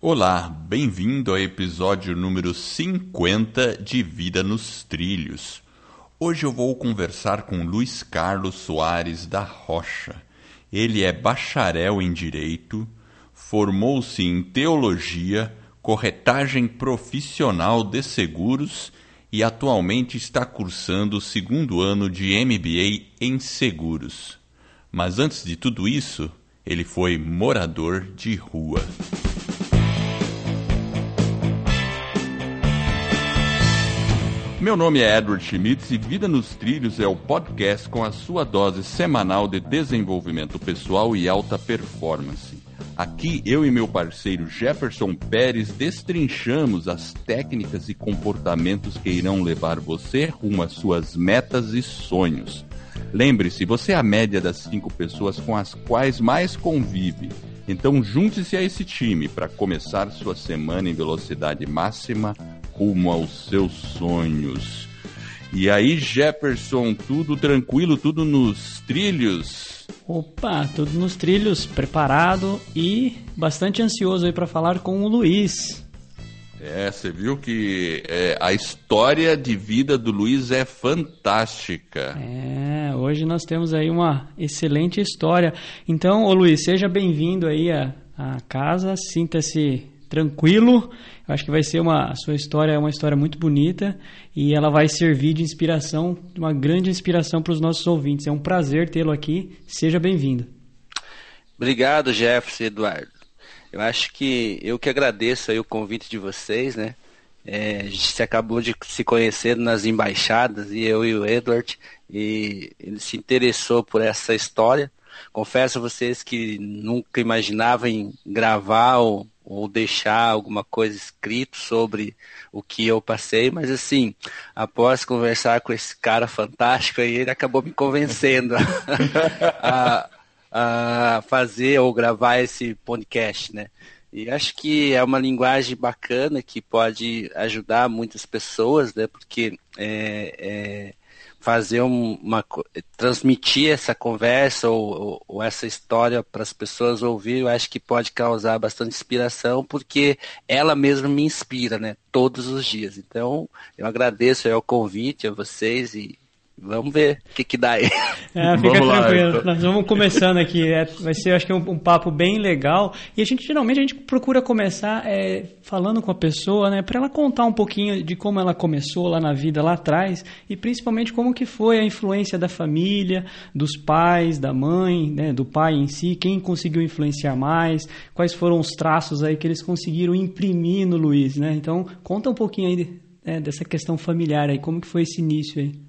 Olá, bem-vindo ao episódio número 50 de Vida nos Trilhos. Hoje eu vou conversar com Luiz Carlos Soares da Rocha. Ele é bacharel em Direito, formou-se em Teologia, corretagem profissional de seguros e atualmente está cursando o segundo ano de MBA em Seguros. Mas antes de tudo isso, ele foi morador de rua. Meu nome é Edward Schmitz e Vida nos Trilhos é o podcast com a sua dose semanal de desenvolvimento pessoal e alta performance. Aqui eu e meu parceiro Jefferson Pérez destrinchamos as técnicas e comportamentos que irão levar você rumo às suas metas e sonhos. Lembre-se, você é a média das cinco pessoas com as quais mais convive. Então junte-se a esse time para começar sua semana em velocidade máxima rumo aos seus sonhos. E aí, Jefferson, tudo tranquilo, tudo nos trilhos? Opa, tudo nos trilhos, preparado e bastante ansioso aí para falar com o Luiz. É, você viu que é, a história de vida do Luiz é fantástica. É, hoje nós temos aí uma excelente história. Então, ô Luiz, seja bem-vindo aí à, à casa, sinta-se tranquilo. Eu acho que vai ser uma a sua história é uma história muito bonita e ela vai servir de inspiração, uma grande inspiração para os nossos ouvintes. É um prazer tê-lo aqui. Seja bem-vindo. Obrigado, Jefferson Eduardo. Eu acho que eu que agradeço aí o convite de vocês, né? É, a gente se acabou de se conhecer nas embaixadas e eu e o Edward e ele se interessou por essa história. Confesso a vocês que nunca imaginava em gravar ou, ou deixar alguma coisa escrito sobre o que eu passei, mas assim, após conversar com esse cara fantástico ele acabou me convencendo a, a fazer ou gravar esse podcast, né? E acho que é uma linguagem bacana que pode ajudar muitas pessoas, né? Porque é, é, fazer uma transmitir essa conversa ou, ou essa história para as pessoas ouvir, eu acho que pode causar bastante inspiração, porque ela mesma me inspira, né? Todos os dias. Então, eu agradeço o convite a vocês e Vamos ver o que, que dá aí. É, fica vamos tranquilo. Lá, então. Nós vamos começando aqui. É, vai ser, acho que, um, um, papo bem legal. E a gente, geralmente, a gente procura começar é, falando com a pessoa, né? Para ela contar um pouquinho de como ela começou lá na vida, lá atrás. E, principalmente, como que foi a influência da família, dos pais, da mãe, né? Do pai em si. Quem conseguiu influenciar mais. Quais foram os traços aí que eles conseguiram imprimir no Luiz, né? Então, conta um pouquinho aí é, dessa questão familiar aí. Como que foi esse início aí?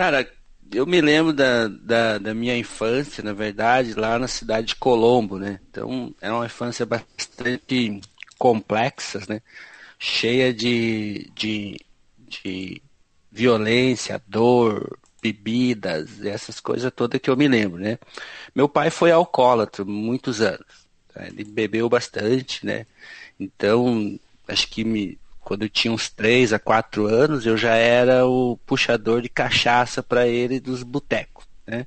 Cara, eu me lembro da, da, da, minha infância, na verdade, lá na cidade de Colombo, né? Então, era uma infância bastante complexa, né? Cheia de, de, de violência, dor, bebidas, essas coisas todas que eu me lembro, né? Meu pai foi alcoólatra muitos anos. Tá? Ele bebeu bastante, né? Então, acho que me quando eu tinha uns 3 a 4 anos, eu já era o puxador de cachaça para ele dos botecos, né?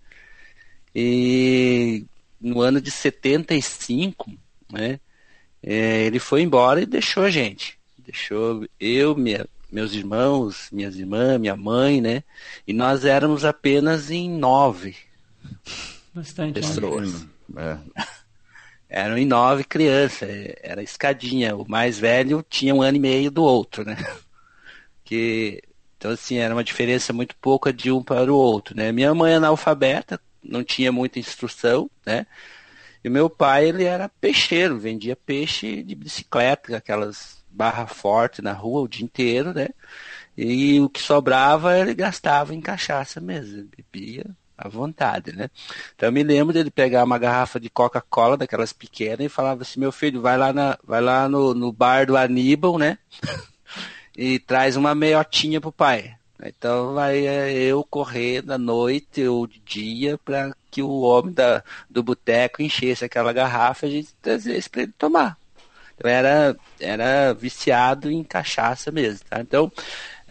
E no ano de 75, né, é, ele foi embora e deixou a gente. Deixou eu, minha, meus irmãos, minhas irmãs, minha mãe, né? E nós éramos apenas em nove Bastante pessoas. Né? É eram em nove crianças, era escadinha. O mais velho tinha um ano e meio do outro, né? Que, então, assim, era uma diferença muito pouca de um para o outro, né? Minha mãe é analfabeta, não tinha muita instrução, né? E meu pai, ele era peixeiro, vendia peixe de bicicleta, aquelas barra forte na rua o dia inteiro, né? E o que sobrava ele gastava em cachaça mesmo, bebia à vontade, né? Então eu me lembro dele pegar uma garrafa de Coca-Cola, daquelas pequenas, e falava assim, meu filho, vai lá, na, vai lá no, no bar do Aníbal, né? e traz uma meiotinha pro pai. Então vai é, eu correr da noite ou de dia para que o homem da, do boteco enchesse aquela garrafa e a gente trazesse para ele tomar. Então era, era viciado em cachaça mesmo, tá? Então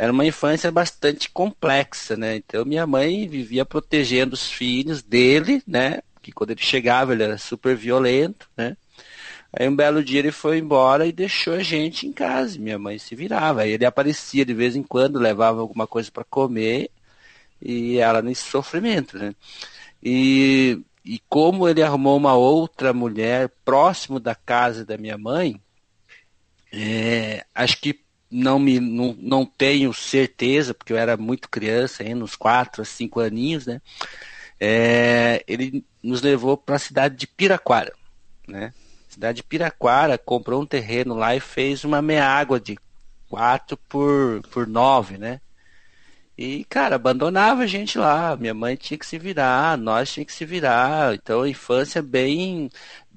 era uma infância bastante complexa, né? Então minha mãe vivia protegendo os filhos dele, né? Que quando ele chegava ele era super violento, né? Aí um belo dia ele foi embora e deixou a gente em casa. Minha mãe se virava. Aí ele aparecia de vez em quando, levava alguma coisa para comer e ela nesse sofrimento, né? E, e como ele arrumou uma outra mulher próximo da casa da minha mãe, é, acho que não me não, não tenho certeza, porque eu era muito criança, ainda uns 4 a 5 aninhos, né? É, ele nos levou para a cidade de Piraquara, né? Cidade de Piraquara comprou um terreno lá e fez uma meia água de 4 por, por 9, né? E, cara, abandonava a gente lá. Minha mãe tinha que se virar, nós tinha que se virar. Então, a infância bem,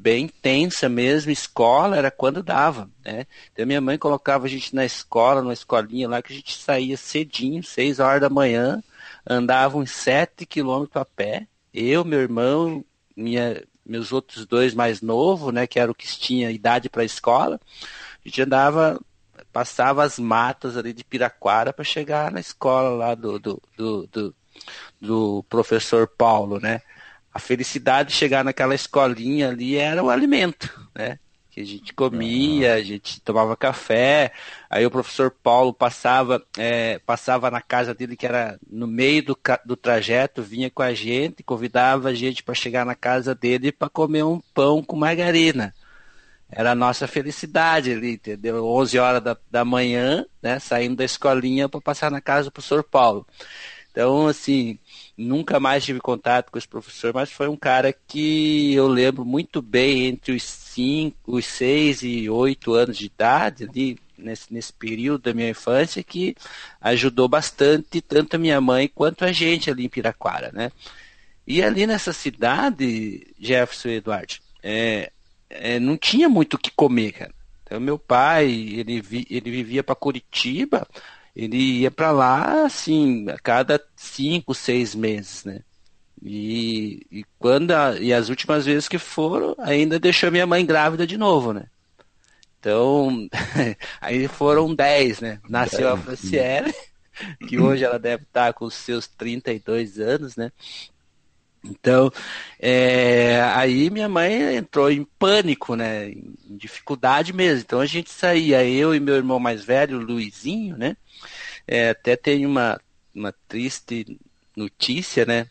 bem tensa mesmo. Escola era quando dava, né? Então, minha mãe colocava a gente na escola, numa escolinha lá, que a gente saía cedinho, seis horas da manhã, andava uns sete quilômetros a pé. Eu, meu irmão, minha, meus outros dois mais novos, né, que era o que tinha idade para a escola, a gente andava, passava as matas ali de Piraquara para chegar na escola lá do, do, do, do, do professor Paulo, né? A felicidade de chegar naquela escolinha ali era o alimento, né? que a gente comia, a gente tomava café, aí o professor Paulo passava, é, passava na casa dele, que era no meio do, do trajeto, vinha com a gente, convidava a gente para chegar na casa dele para comer um pão com margarina. Era a nossa felicidade ali, entendeu? 11 horas da, da manhã, né, saindo da escolinha para passar na casa do professor Paulo. Então, assim, nunca mais tive contato com esse professor, mas foi um cara que eu lembro muito bem entre os cinco, os seis e oito anos de idade, ali, nesse, nesse período da minha infância, que ajudou bastante tanto a minha mãe quanto a gente ali em Piraquara, né? E ali nessa cidade, Jefferson Eduardo, é, é, não tinha muito o que comer, cara. Então, meu pai, ele, vi, ele vivia para Curitiba, ele ia para lá, assim, a cada cinco, seis meses, né? E, e quando a, e as últimas vezes que foram, ainda deixou minha mãe grávida de novo, né? Então, aí foram dez, né? Nasceu a Franciele, que hoje ela deve estar com os seus 32 anos, né? Então, é, aí minha mãe entrou em pânico, né? Em dificuldade mesmo. Então a gente saía, eu e meu irmão mais velho, Luizinho, né? É, até tem uma, uma triste notícia, né?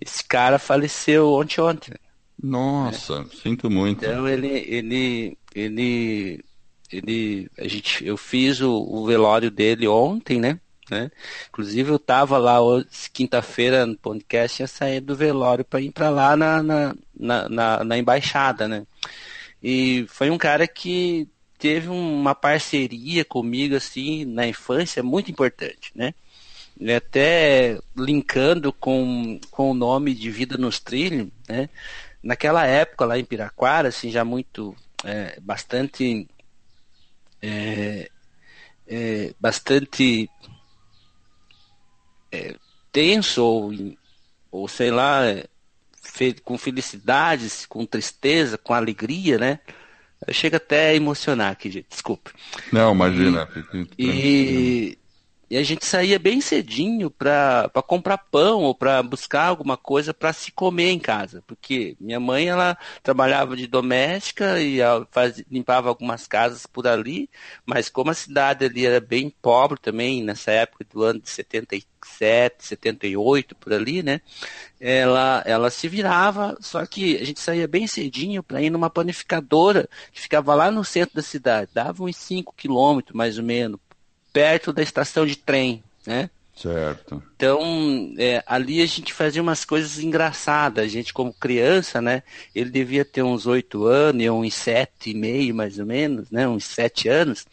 Esse cara faleceu ontem ontem. Nossa, né? sinto muito. Então ele, ele, ele, ele, a gente, eu fiz o, o velório dele ontem, né? né? Inclusive eu estava lá quinta-feira no podcast, ia sair do velório para ir para lá na na, na, na, na, embaixada, né? E foi um cara que teve uma parceria comigo assim na infância muito importante, né? Até linkando com, com o nome de Vida nos Trilhos, né? Naquela época lá em Piraquara, assim, já muito, é, bastante, é, é, bastante é, tenso ou, ou sei lá, é, com felicidades, com tristeza, com alegria, né? Chega até a emocionar aqui, gente. Desculpa. Não, imagina. E, e, e, a gente saía bem cedinho para comprar pão ou para buscar alguma coisa para se comer em casa. Porque minha mãe, ela trabalhava de doméstica e faz, limpava algumas casas por ali. Mas como a cidade ali era bem pobre também, nessa época do ano de 73, 77, 78 por ali, né? Ela, ela se virava, só que a gente saía bem cedinho para ir numa panificadora que ficava lá no centro da cidade, dava uns 5 quilômetros mais ou menos, perto da estação de trem, né? Certo. Então, é, ali a gente fazia umas coisas engraçadas. A gente, como criança, né? Ele devia ter uns oito anos, eu uns sete e meio, mais ou menos, né? Uns sete anos.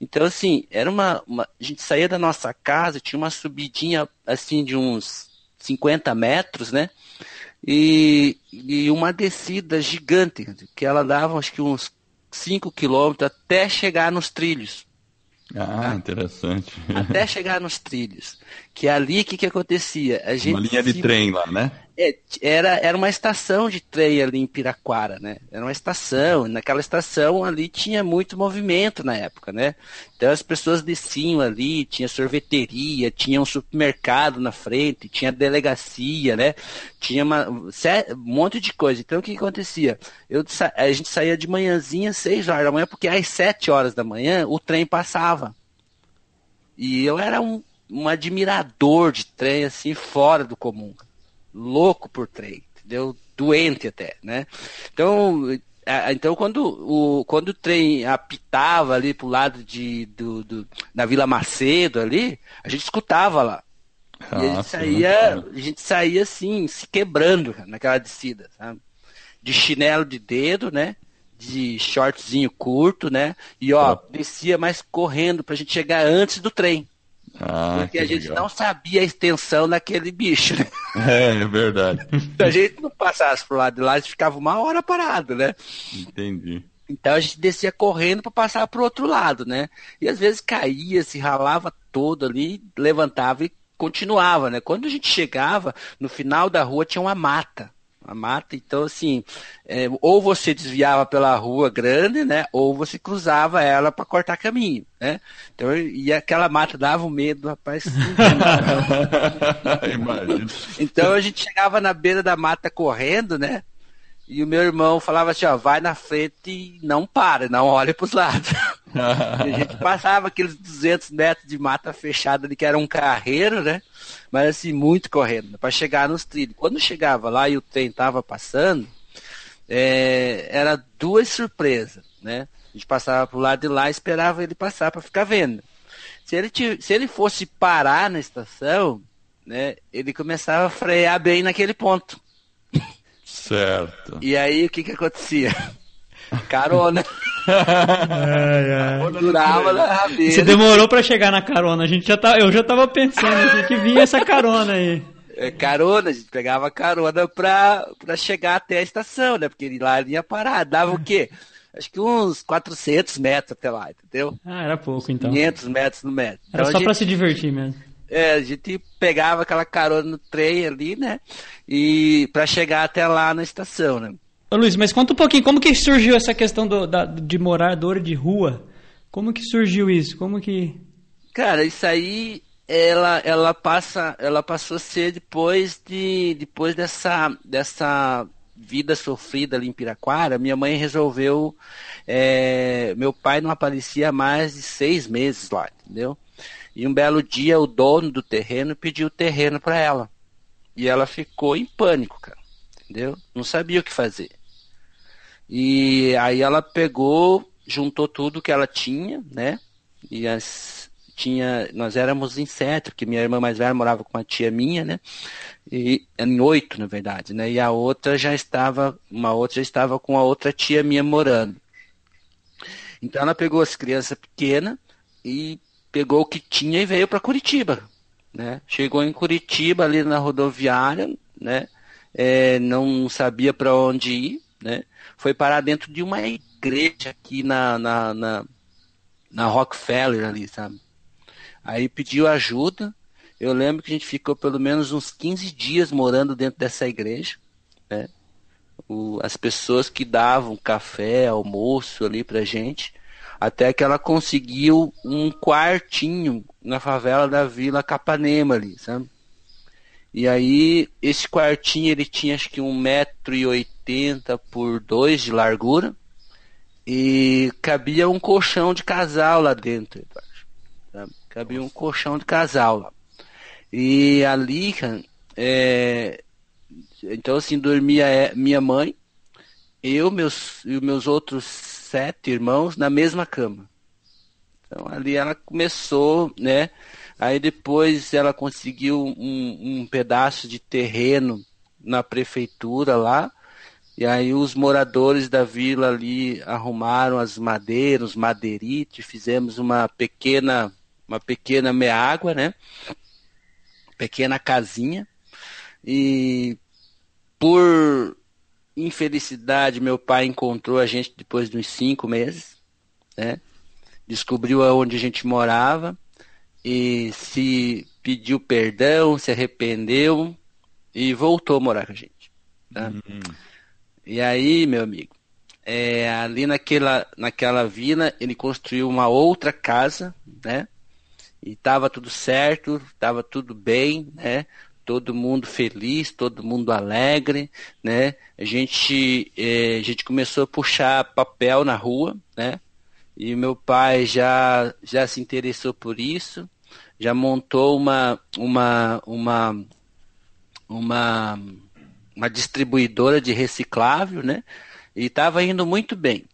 Então, assim, era uma, uma... A gente saía da nossa casa, tinha uma subidinha, assim, de uns 50 metros, né? E, e uma descida gigante, que ela dava, acho que uns 5 quilômetros até chegar nos trilhos. Ah, interessante. Até chegar nos trilhos. Que é ali, o que, que acontecia? A gente Uma linha de se... trem lá, né? É, era, era uma estação de trem ali em Piraquara, né? Era uma estação, naquela estação ali tinha muito movimento na época, né? Então as pessoas desciam ali, tinha sorveteria, tinha um supermercado na frente, tinha delegacia, né? Tinha uma, um monte de coisa. Então o que, que acontecia? Eu, a gente saía de manhãzinha, seis horas da manhã, porque às sete horas da manhã o trem passava. E eu era um, um admirador de trem, assim, fora do comum louco por trem, entendeu? Doente até, né? Então, então quando o, quando o trem apitava ali pro lado de, do, do, da Vila Macedo ali, a gente escutava lá. E a gente ah, saía, a gente saía assim, se quebrando naquela descida, sabe? De chinelo de dedo, né? De shortzinho curto, né? E ó, descia mais correndo pra gente chegar antes do trem. Ah, porque a gente legal. não sabia a extensão daquele bicho. Né? É, é verdade. Se a gente não passasse pro lado de lá, a gente ficava uma hora parado, né? Entendi. Então a gente descia correndo para passar pro outro lado, né? E às vezes caía, se ralava todo ali, levantava e continuava, né? Quando a gente chegava, no final da rua tinha uma mata a mata. Então, assim, é, ou você desviava pela rua grande, né? Ou você cruzava ela para cortar caminho, né? Então, e aquela mata dava um medo, rapaz. então a gente chegava na beira da mata correndo, né? E o meu irmão falava assim, ó, vai na frente e não para, não olha para os lados. a gente passava aqueles 200 metros de mata fechada ali, que era um carreiro, né? Mas assim, muito correndo, para chegar nos trilhos. Quando chegava lá e o trem estava passando, é, era duas surpresas, né? A gente passava pro lado de lá e esperava ele passar para ficar vendo. Se ele, se ele fosse parar na estação, né, ele começava a frear bem naquele ponto. Certo. E aí o que que acontecia? Carona. É, é. Durava na rabeira. Você demorou para chegar na carona. A gente já tá, eu já tava pensando assim, que vinha essa carona aí. É, carona, a gente pegava carona pra, pra chegar até a estação, né? Porque lá ia parar. Dava o quê? Acho que uns 400 metros até lá, entendeu? Ah, era pouco então. 500 metros no metro. Era então, só gente... pra se divertir mesmo. É, a gente pegava aquela carona no trem ali, né? E para chegar até lá na estação, né? Ô, Luiz, mas conta um pouquinho, como que surgiu essa questão do, da, de morador de rua? Como que surgiu isso? Como que... Cara, isso aí, ela, ela, passa, ela passou a ser depois, de, depois dessa, dessa vida sofrida ali em Piraquara, minha mãe resolveu... É, meu pai não aparecia mais de seis meses lá, entendeu? E um belo dia o dono do terreno pediu o terreno para ela. E ela ficou em pânico, cara. Entendeu? Não sabia o que fazer. E aí ela pegou, juntou tudo que ela tinha, né? E as, tinha, nós éramos em sete, porque minha irmã mais velha morava com uma tia minha, né? E em oito, na verdade, né? E a outra já estava, uma outra já estava com a outra tia minha morando. Então ela pegou as crianças pequenas e pegou o que tinha e veio para Curitiba. Né? Chegou em Curitiba, ali na rodoviária, né? É, não sabia para onde ir, né? foi parar dentro de uma igreja aqui na, na, na, na Rockefeller ali, sabe? Aí pediu ajuda. Eu lembro que a gente ficou pelo menos uns 15 dias morando dentro dessa igreja, né? O, as pessoas que davam café, almoço ali pra gente, até que ela conseguiu um quartinho na favela da Vila Capanema ali, sabe? E aí, esse quartinho ele tinha acho que um metro e oitenta por dois de largura e cabia um colchão de casal lá dentro. Sabe? Cabia um colchão de casal lá. E ali, é... então assim, dormia é, minha mãe, eu meus, e meus outros sete irmãos na mesma cama. Então ali ela começou, né? Aí depois ela conseguiu um, um pedaço de terreno na prefeitura lá. E aí os moradores da vila ali arrumaram as madeiras, os madeirites, fizemos uma pequena, uma pequena meágua, né? Pequena casinha. E por infelicidade, meu pai encontrou a gente depois de uns cinco meses, né? Descobriu aonde a gente morava e se pediu perdão, se arrependeu e voltou a morar com a gente. Tá? Uhum. E aí, meu amigo, é, ali naquela, naquela vila, ele construiu uma outra casa, né? E estava tudo certo, estava tudo bem, né? Todo mundo feliz, todo mundo alegre, né? A gente, é, a gente começou a puxar papel na rua, né? E meu pai já, já se interessou por isso, já montou uma, uma, uma, uma, uma distribuidora de reciclável, né? E estava indo muito bem.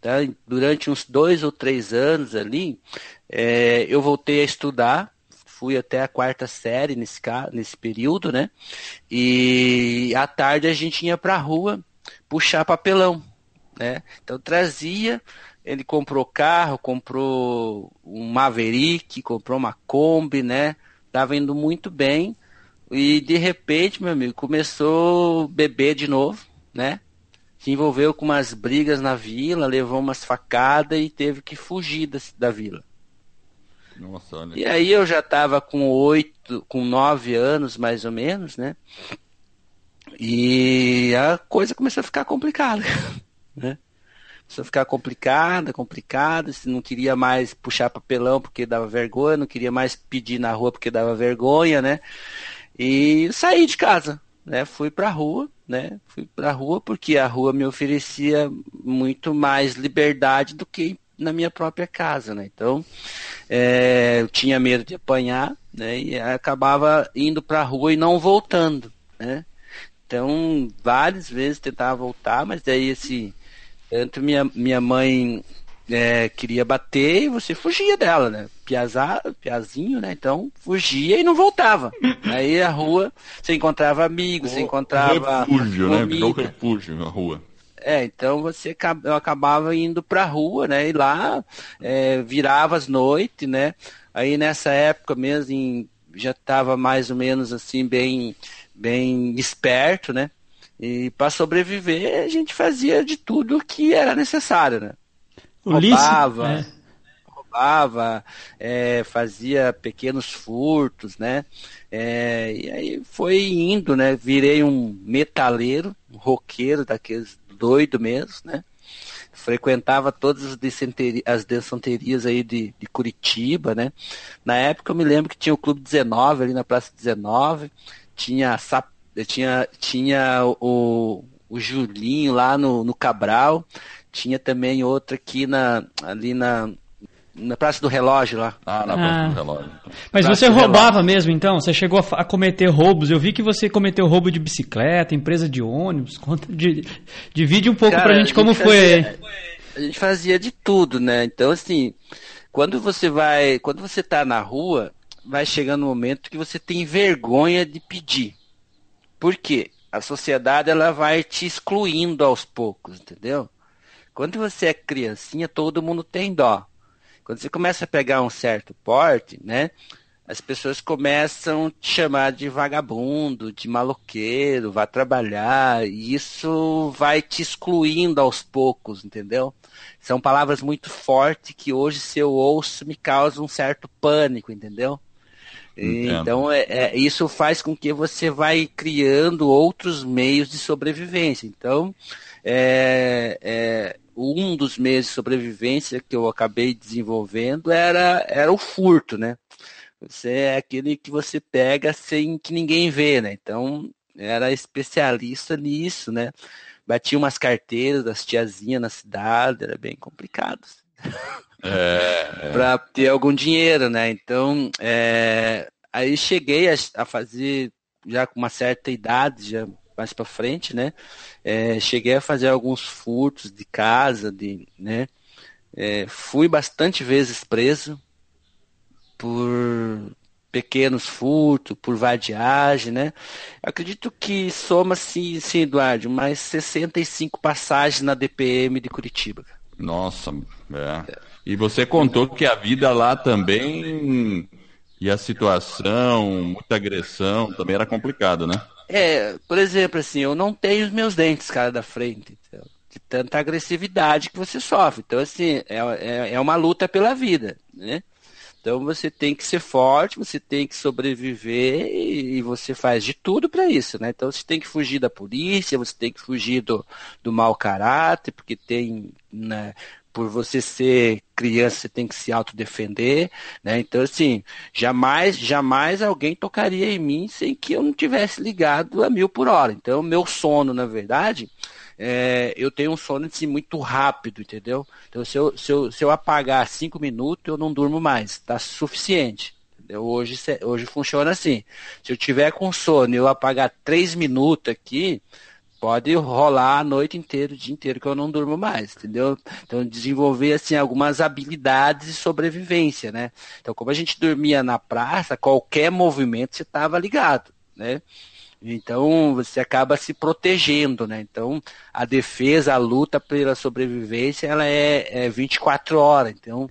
Tá? Durante uns dois ou três anos ali, é, eu voltei a estudar, fui até a quarta série nesse, nesse período, né? E à tarde a gente ia para a rua puxar papelão, né? Então trazia, ele comprou carro, comprou um Maverick, comprou uma Kombi, né? Tava indo muito bem. E de repente, meu amigo, começou a beber de novo, né? se envolveu com umas brigas na vila, levou umas facadas e teve que fugir da, da vila. Nossa, olha. E aí eu já estava com oito, com nove anos mais ou menos, né? E a coisa começou a ficar complicada, né? A ficar complicada, complicada. Se não queria mais puxar papelão porque dava vergonha, não queria mais pedir na rua porque dava vergonha, né? E saí de casa, né? Fui pra rua né? Fui para a rua porque a rua me oferecia muito mais liberdade do que na minha própria casa, né? Então, é, eu tinha medo de apanhar, né? E acabava indo para a rua e não voltando, né? Então, várias vezes tentava voltar, mas daí, assim, tanto minha, minha mãe é, queria bater e você fugia dela, né? Piazar, piazinho, né? Então fugia e não voltava. Aí a rua, você encontrava amigos, o, você encontrava. Refúgio, né? Virou refúgio na rua. É, então você eu acabava indo pra rua, né? E lá é, virava as noites, né? Aí nessa época mesmo em, já estava mais ou menos assim bem, bem esperto, né? E para sobreviver a gente fazia de tudo que era necessário, né? roubava, é. roubava, é, fazia pequenos furtos, né? É, e aí foi indo, né? Virei um metaleiro, um roqueiro daqueles doido mesmo, né? Frequentava todas as, as dançanterias aí de, de Curitiba, né? Na época eu me lembro que tinha o Clube 19 ali na Praça 19, tinha, tinha, tinha o, o Julinho lá no, no Cabral, tinha também outra aqui na, ali na, na Praça do Relógio lá. Ah, na Praça ah. do Relógio. Mas Praça você roubava relógio. mesmo então? Você chegou a, a, cometer roubos? Eu vi que você cometeu roubo de bicicleta, empresa de ônibus. Conta, de, divide um pouco Cara, pra gente como gente foi. Fazia, a gente fazia de tudo, né? Então, assim, quando você vai. Quando você tá na rua, vai chegando um momento que você tem vergonha de pedir. Por quê? A sociedade ela vai te excluindo aos poucos, entendeu? Quando você é criancinha, todo mundo tem dó. Quando você começa a pegar um certo porte, né? As pessoas começam a te chamar de vagabundo, de maloqueiro, vá trabalhar, e isso vai te excluindo aos poucos, entendeu? São palavras muito fortes que hoje, se eu ouço, me causam um certo pânico, entendeu? Então, é, é, isso faz com que você vai criando outros meios de sobrevivência. Então, é, é, um dos meios de sobrevivência que eu acabei desenvolvendo era, era o furto, né? Você é aquele que você pega sem que ninguém vê, né? Então, era especialista nisso, né? Batia umas carteiras das tiazinhas na cidade, era bem complicado. É, é. para ter algum dinheiro, né? Então, é, aí cheguei a, a, fazer já com uma certa idade, já mais para frente, né? É, cheguei a fazer alguns furtos de casa, de, né? É, fui bastante vezes preso por pequenos furtos, por vadiagem, né? Acredito que soma-se, sim, Eduardo, mais 65 passagens na DPM de Curitiba. Nossa, é. E você contou que a vida lá também e a situação, muita agressão, também era complicado, né? É, por exemplo, assim, eu não tenho os meus dentes, cara, da frente, de tanta agressividade que você sofre. Então, assim, é, é, é uma luta pela vida, né? Então você tem que ser forte, você tem que sobreviver e, você faz de tudo para isso, né? Então você tem que fugir da polícia, você tem que fugir do, do mau caráter, porque tem, né, por você ser criança, você tem que se autodefender, né? Então, assim, jamais, jamais alguém tocaria em mim sem que eu não tivesse ligado a mil por hora. Então, meu sono, na verdade, é, eu tenho um sono assim, muito rápido, entendeu? Então, se eu, se, eu, se eu apagar cinco minutos, eu não durmo mais, está suficiente. Hoje, hoje funciona assim. Se eu tiver com sono e eu apagar três minutos aqui, pode rolar a noite inteira, o dia inteiro, que eu não durmo mais, entendeu? Então, desenvolver, assim, algumas habilidades de sobrevivência, né? Então, como a gente dormia na praça, qualquer movimento você estava ligado, né? Então você acaba se protegendo, né? Então a defesa, a luta pela sobrevivência, ela é, é 24 horas. Então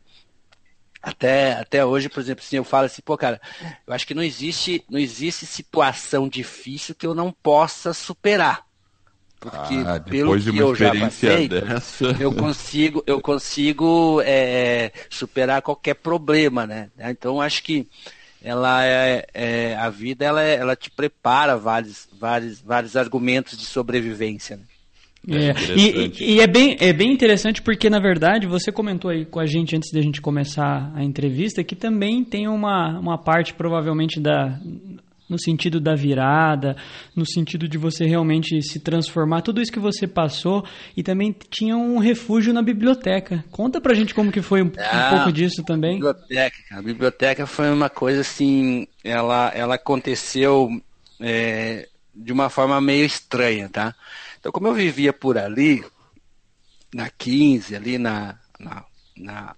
até, até hoje, por exemplo, assim, eu falo assim, pô, cara, eu acho que não existe, não existe situação difícil que eu não possa superar. Porque ah, pelo de que eu já passei, dessa... eu consigo, eu consigo é, superar qualquer problema, né? Então acho que ela é, é, a vida ela, é, ela te prepara vários, vários, vários argumentos de sobrevivência. Né? É, é e, e, é, bem, é bem interessante porque, na verdade, você comentou aí com a gente antes de a gente começar a entrevista que também tem uma, uma parte, provavelmente, da, no sentido da virada, no sentido de você realmente se transformar, tudo isso que você passou e também tinha um refúgio na biblioteca. Conta pra gente como que foi um, ah, um pouco disso também. Biblioteca, a biblioteca foi uma coisa assim, ela, ela aconteceu é, de uma forma meio estranha, tá? Então como eu vivia por ali, na 15, ali na, na, na,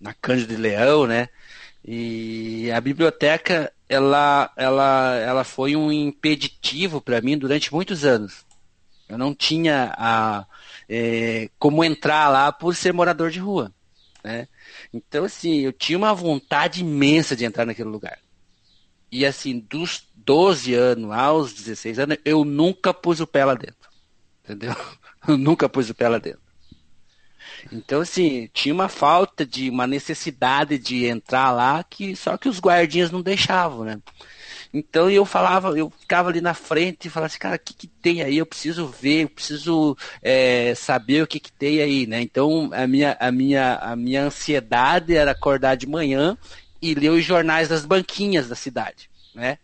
na Cândido de Leão, né? E a biblioteca ela, ela, ela foi um impeditivo para mim durante muitos anos. Eu não tinha a, é, como entrar lá por ser morador de rua. Né? Então, assim, eu tinha uma vontade imensa de entrar naquele lugar. E, assim, dos 12 anos aos 16 anos, eu nunca pus o pé lá dentro. Entendeu? Eu nunca pus o pé lá dentro. Então, assim, tinha uma falta de uma necessidade de entrar lá, que só que os guardinhas não deixavam, né? Então eu falava, eu ficava ali na frente e falava assim, cara, o que, que tem aí? Eu preciso ver, eu preciso é, saber o que, que tem aí, né? Então a minha, a, minha, a minha ansiedade era acordar de manhã e ler os jornais das banquinhas da cidade, né?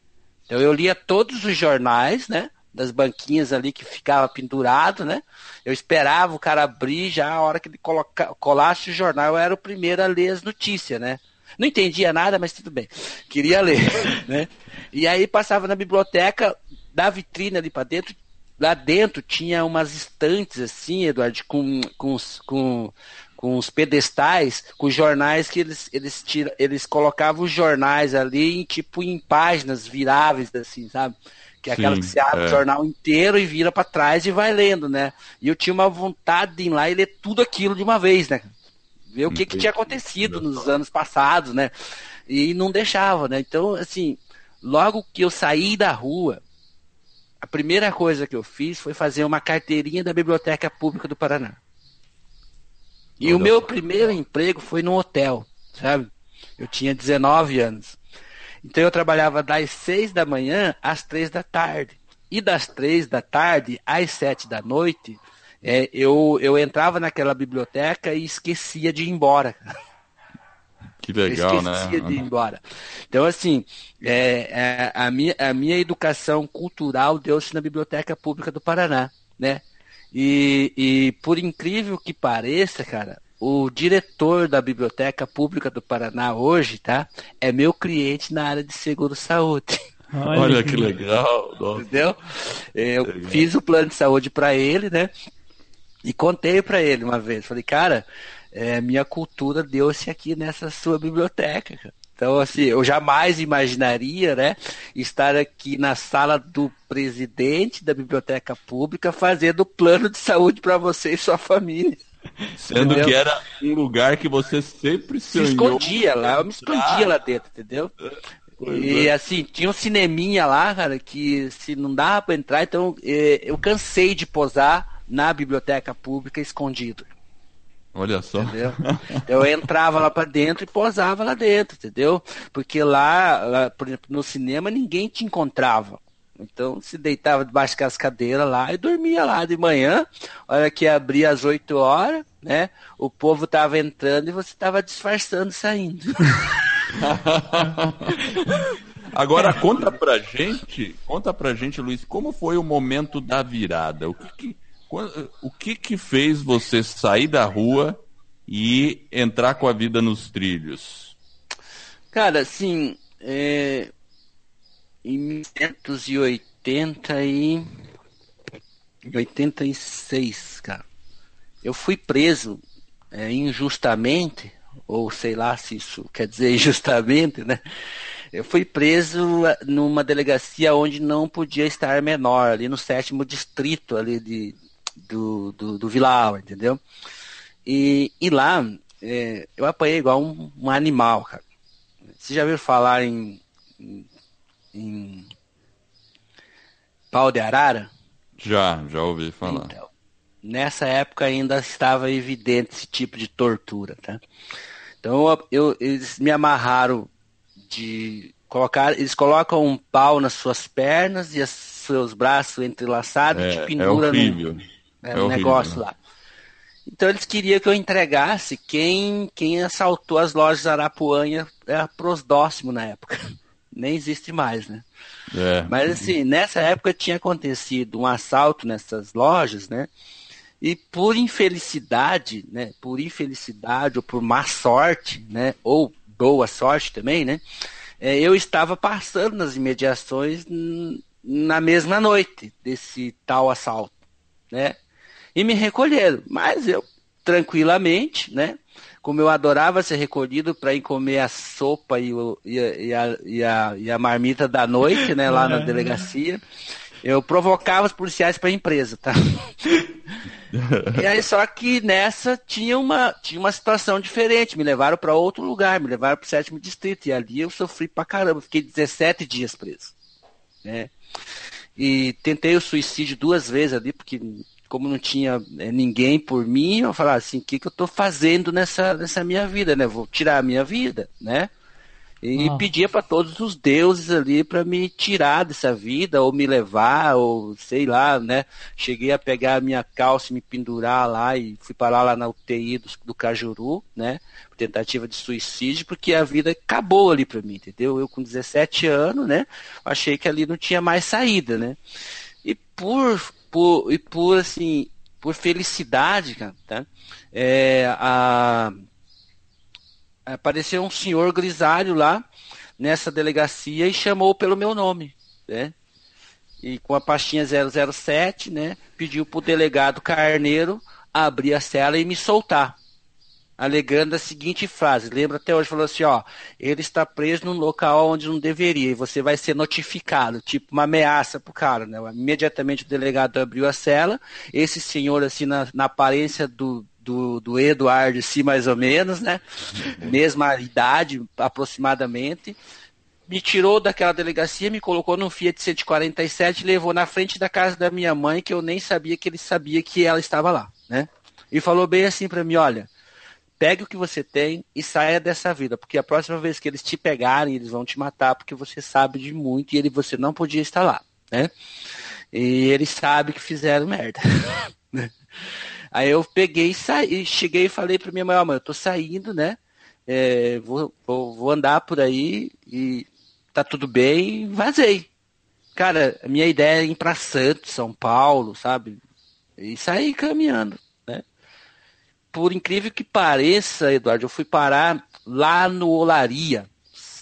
Então eu lia todos os jornais, né? Das banquinhas ali que ficava pendurado, né? Eu esperava o cara abrir já a hora que ele coloca, colasse o jornal, eu era o primeiro a ler as notícias, né? Não entendia nada, mas tudo bem. Queria ler, né? E aí passava na biblioteca, da vitrine ali para dentro, lá dentro tinha umas estantes assim, Eduardo, com, com, com, com os pedestais, com jornais que eles, eles, tira, eles colocavam os jornais ali em, tipo em páginas viráveis, assim, sabe? Que é Sim, aquela que você abre é. o jornal inteiro e vira para trás e vai lendo, né? E eu tinha uma vontade de ir lá e ler tudo aquilo de uma vez, né? Ver o que, que tinha acontecido nos anos passados, né? E não deixava, né? Então, assim, logo que eu saí da rua, a primeira coisa que eu fiz foi fazer uma carteirinha da Biblioteca Pública do Paraná. E Olha o meu primeiro emprego foi no hotel, sabe? Eu tinha 19 anos. Então eu trabalhava das seis da manhã às três da tarde. E das três da tarde às sete da noite, é, eu, eu entrava naquela biblioteca e esquecia de ir embora. Que legal, né? esquecia de ir embora. Então, assim, é, é, a, minha, a minha educação cultural deu-se na Biblioteca Pública do Paraná, né? E, e por incrível que pareça, cara, o diretor da Biblioteca Pública do Paraná hoje, tá? É meu cliente na área de seguro-saúde. Olha, Olha, que legal. Nossa. Entendeu? Eu legal. fiz o plano de saúde para ele, né? E contei para ele uma vez. Falei, cara, é, minha cultura deu-se aqui nessa sua biblioteca. Cara. Então, assim, eu jamais imaginaria, né, estar aqui na sala do presidente da biblioteca pública fazendo plano de saúde para você e sua família. Sendo entendeu? que era um lugar que você sempre sonhou. Se escondia lá, eu me escondia lá dentro, entendeu? E assim, tinha um cineminha lá, cara, que se não dava para entrar, então é, eu cansei de posar na biblioteca pública escondido. Olha só. Entendeu? Eu entrava lá para dentro e posava lá dentro, entendeu? Porque lá, lá, por exemplo, no cinema ninguém te encontrava. Então se deitava debaixo das cadeiras lá e dormia lá de manhã, hora que abria às 8 horas, né? O povo tava entrando e você tava disfarçando saindo. Agora conta pra gente, conta pra gente, Luiz, como foi o momento da virada? O que, que o que que fez você sair da rua e entrar com a vida nos trilhos? Cara, assim, é, em 1980 e 86, cara, eu fui preso é, injustamente, ou sei lá se isso quer dizer injustamente, né? Eu fui preso numa delegacia onde não podia estar menor, ali no sétimo distrito ali de, do, do, do entendeu? E, e lá é, eu apanhei igual um, um animal, cara. Você já viu falar em, em, em pau de arara? Já, já ouvi falar. Então, nessa época ainda estava evidente esse tipo de tortura, tá? Então eu, eles me amarraram de colocar, eles colocam um pau nas suas pernas e seus braços entrelaçados é, te é pendura é horrível. no, é, um negócio lá. Então eles queriam que eu entregasse quem, quem assaltou as lojas Arapuanha era prosdóximo na época. Nem existe mais, né? É. Mas assim, nessa época tinha acontecido um assalto nessas lojas, né? E por infelicidade, né? Por infelicidade ou por má sorte, né? Ou boa sorte também, né? É, eu estava passando nas imediações na mesma noite desse tal assalto, né? e me recolheram. Mas eu, tranquilamente, né? Como eu adorava ser recolhido para ir comer a sopa e, o, e, a, e, a, e, a, e, a, marmita da noite, né? Lá na é. delegacia. Eu provocava os policiais para a empresa, tá? e aí, só que nessa tinha uma, tinha uma situação diferente. Me levaram para outro lugar, me levaram para o sétimo distrito. E ali eu sofri pra caramba. Fiquei 17 dias preso. Né? E tentei o suicídio duas vezes ali, porque como não tinha é, ninguém por mim, eu falava assim, o que, que eu estou fazendo nessa, nessa minha vida, né? Vou tirar a minha vida, né? E oh. pedia para todos os deuses ali para me tirar dessa vida, ou me levar, ou sei lá, né? Cheguei a pegar a minha calça e me pendurar lá e fui parar lá na UTI do, do Cajuru, né? Tentativa de suicídio, porque a vida acabou ali para mim, entendeu? Eu com 17 anos, né? Achei que ali não tinha mais saída, né? E por por, e por assim, por felicidade, cara, tá? É, a, apareceu um senhor grisalho lá nessa delegacia e chamou pelo meu nome, né? E com a pastinha 007, né? Pediu pro delegado Carneiro abrir a cela e me soltar alegando a seguinte frase, lembra até hoje, falou assim, ó, ele está preso num local onde não deveria, e você vai ser notificado, tipo uma ameaça pro cara, né? Imediatamente o delegado abriu a cela, esse senhor, assim, na, na aparência do, do, do Eduardo, assim, mais ou menos, né? Mesma idade, aproximadamente, me tirou daquela delegacia, me colocou num Fiat 147 e levou na frente da casa da minha mãe, que eu nem sabia que ele sabia que ela estava lá, né? E falou bem assim para mim, olha, pegue o que você tem e saia dessa vida, porque a próxima vez que eles te pegarem, eles vão te matar, porque você sabe de muito e ele, você não podia estar lá, né? E eles sabem que fizeram merda. Aí eu peguei e saí, cheguei e falei para minha mãe, oh, mãe, eu tô saindo, né? É, vou, vou, vou andar por aí e tá tudo bem, vazei. Cara, minha ideia é ir para Santos, São Paulo, sabe? E sair caminhando por incrível que pareça, Eduardo, eu fui parar lá no Olaria,